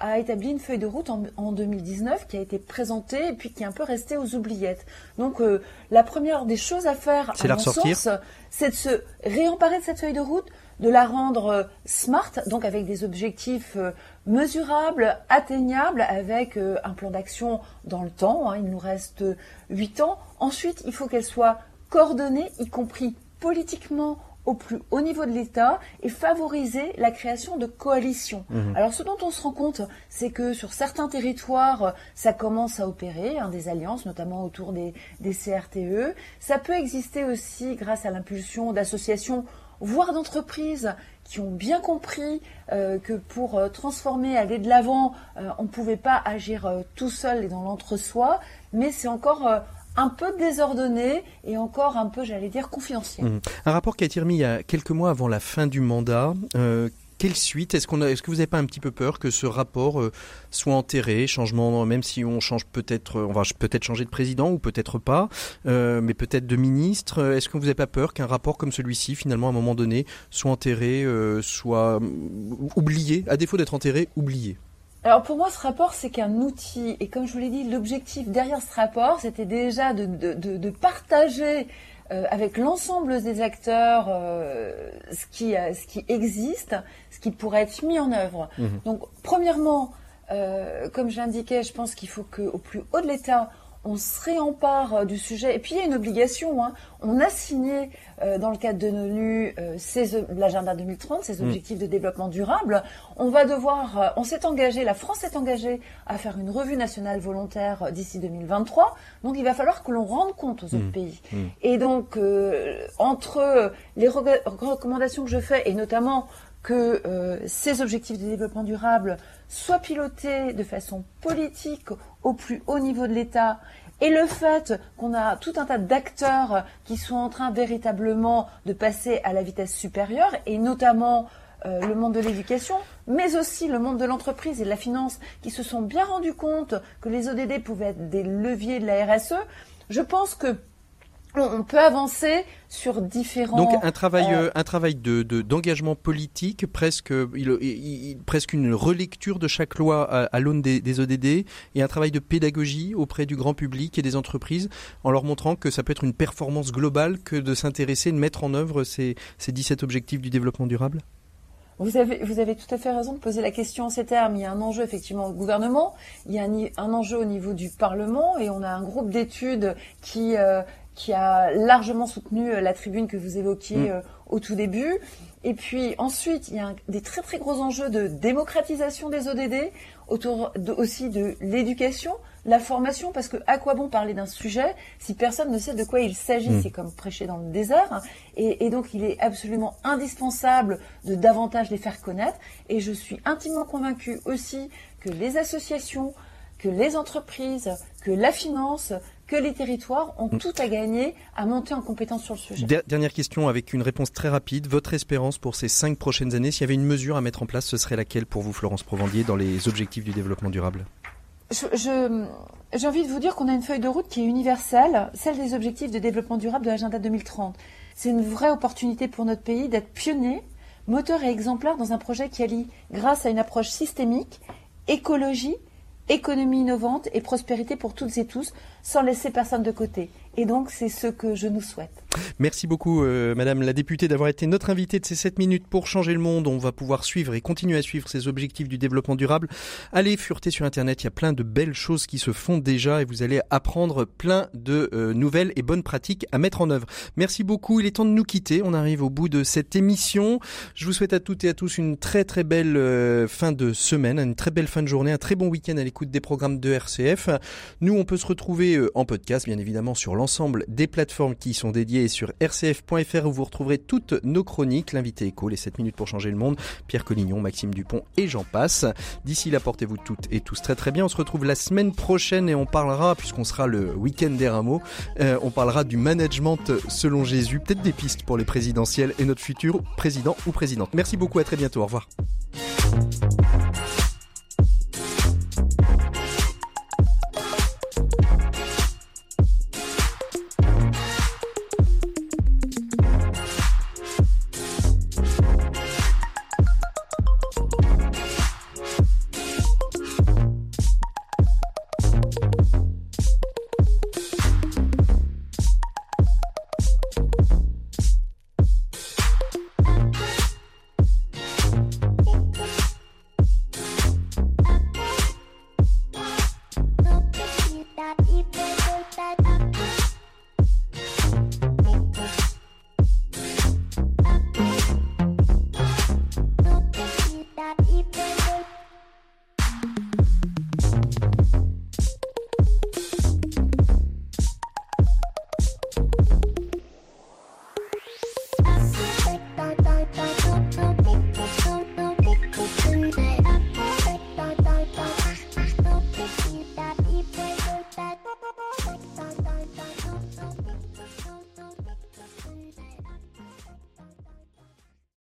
a établi une feuille de route en, 2019 qui a été présentée et puis qui est un peu restée aux oubliettes. Donc euh, la première des choses à faire, à mon sens, c'est de se réemparer de cette feuille de route, de la rendre euh, smart, donc avec des objectifs euh, mesurables, atteignables, avec un plan d'action dans le temps. Hein. il nous reste huit ans. Ensuite, il faut qu'elle soit coordonnée, y compris politiquement au plus haut niveau de l'État et favoriser la création de coalitions. Mmh. Alors ce dont on se rend compte, c'est que sur certains territoires, ça commence à opérer, hein, des alliances, notamment autour des, des CRTE. Ça peut exister aussi grâce à l'impulsion d'associations voire d'entreprises qui ont bien compris euh, que pour euh, transformer, aller de l'avant, euh, on ne pouvait pas agir tout seul et dans l'entre-soi, mais c'est encore un peu désordonné et encore un peu, j'allais dire, confidentiel. Mmh. Un rapport qui a été remis il y a quelques mois avant la fin du mandat. quelle suite? Est-ce est-ce que vous n'avez pas un petit peu peur que ce rapport soit enterré, changement, même si on change peut-être, on va peut-être changer de président ou peut-être pas, euh, mais peut-être de ministre? Est-ce que vous n'avez pas peur qu'un rapport comme celui-ci, finalement, à un moment donné, soit enterré, euh, soit oublié, à défaut d'être enterré, oublié alors pour moi, ce rapport, c'est qu'un outil. Et comme je vous l'ai dit, l'objectif derrière ce rapport, c'était déjà de, de, de, partager euh, avec l'ensemble des acteurs ce, qui, ce qui existe, ce qui pourrait être mis en œuvre. Mmh. Donc, premièrement, euh, comme je l'indiquais, je pense qu'il faut qu'au plus haut de l'État, on se réempare euh, du sujet. Et puis il y a une obligation. Hein. On a signé euh, dans le cadre de l'ONU l'agenda 2030, ces mm. objectifs de développement durable. On va devoir, on s'est engagé, la France s'est engagée à faire une revue nationale volontaire d'ici 2023. Donc il va falloir que l'on rende compte aux autres mm. pays. Mm. Et donc entre les recommandations que je fais et notamment que ces objectifs de développement durable soit piloté de façon politique au plus haut niveau de l'État. Et le fait qu'on a tout un tas d'acteurs qui sont en train véritablement de passer à la vitesse supérieure, et notamment euh, le monde de l'éducation, mais aussi le monde de l'entreprise et de la finance, qui se sont bien rendus compte que les ODD pouvaient être des leviers de la RSE, je pense que on peut avancer sur différents. Donc un travail, euh, euh, un travail de, d'engagement politique, presque, il, presque une relecture de chaque loi à, l'aune des, ODD et un travail de pédagogie auprès du grand public et des entreprises en leur montrant que ça peut être une performance globale que de s'intéresser, de mettre en œuvre ces, ces 17 objectifs du développement durable. Vous avez, vous avez tout à fait raison de poser la question en ces termes. Il y a un enjeu effectivement au gouvernement, il y a un, enjeu au niveau du Parlement et on a un groupe d'études qui, euh, qui a largement soutenu euh, la tribune que vous évoquiez mm. euh, au tout début. Et puis ensuite, il y a des très très gros enjeux de démocratisation des ODD, autour aussi de l'éducation, la formation, parce que à quoi bon parler d'un sujet si personne ne sait de quoi il s'agit? Mm. C'est comme prêcher dans le désert. Et, et, donc, il est absolument indispensable de davantage les faire connaître. Et je suis intimement convaincue aussi que les associations, que les entreprises, que la finance, que les territoires ont mm. tout à gagner à monter en compétence sur le sujet. Dernière question avec une réponse très rapide. Votre espérance pour ces cinq prochaines années, s'il y avait une mesure à mettre en place, ce serait laquelle pour vous, Florence Provandier, dans les objectifs du développement durable? J'ai envie de vous dire qu'on a une feuille de route qui est universelle, celle des objectifs de développement durable de l'agenda 2030. C'est une vraie opportunité pour notre pays d'être pionnier, moteur et exemplaire dans un projet qui allie, grâce à une approche systémique, écologie, économie innovante et prospérité pour toutes et tous, sans laisser personne de côté. Et donc, c'est ce que je nous souhaite. Merci beaucoup, euh, Madame la députée, d'avoir été notre invitée de ces 7 minutes pour changer le monde. On va pouvoir suivre et continuer à suivre ces objectifs du développement durable. Allez fureter sur Internet, il y a plein de belles choses qui se font déjà et vous allez apprendre plein de euh, nouvelles et bonnes pratiques à mettre en œuvre. Merci beaucoup. Il est temps de nous quitter. On arrive au bout de cette émission. Je vous souhaite à toutes et à tous une très très belle euh, fin de semaine, une très belle fin de journée, un très bon week-end à l'écoute des programmes de RCF. Nous, on peut se retrouver en podcast, bien évidemment, sur l'ensemble des plateformes qui y sont dédiées sur rcf.fr où vous retrouverez toutes nos chroniques, l'invité écho, les 7 minutes pour changer le monde, Pierre Collignon, Maxime Dupont et j'en passe. D'ici là, portez-vous toutes et tous très très bien. On se retrouve la semaine prochaine et on parlera, puisqu'on sera le week-end des rameaux, euh, on parlera du management selon Jésus, peut-être des pistes pour les présidentielles et notre futur président ou présidente. Merci beaucoup, à très bientôt, au revoir.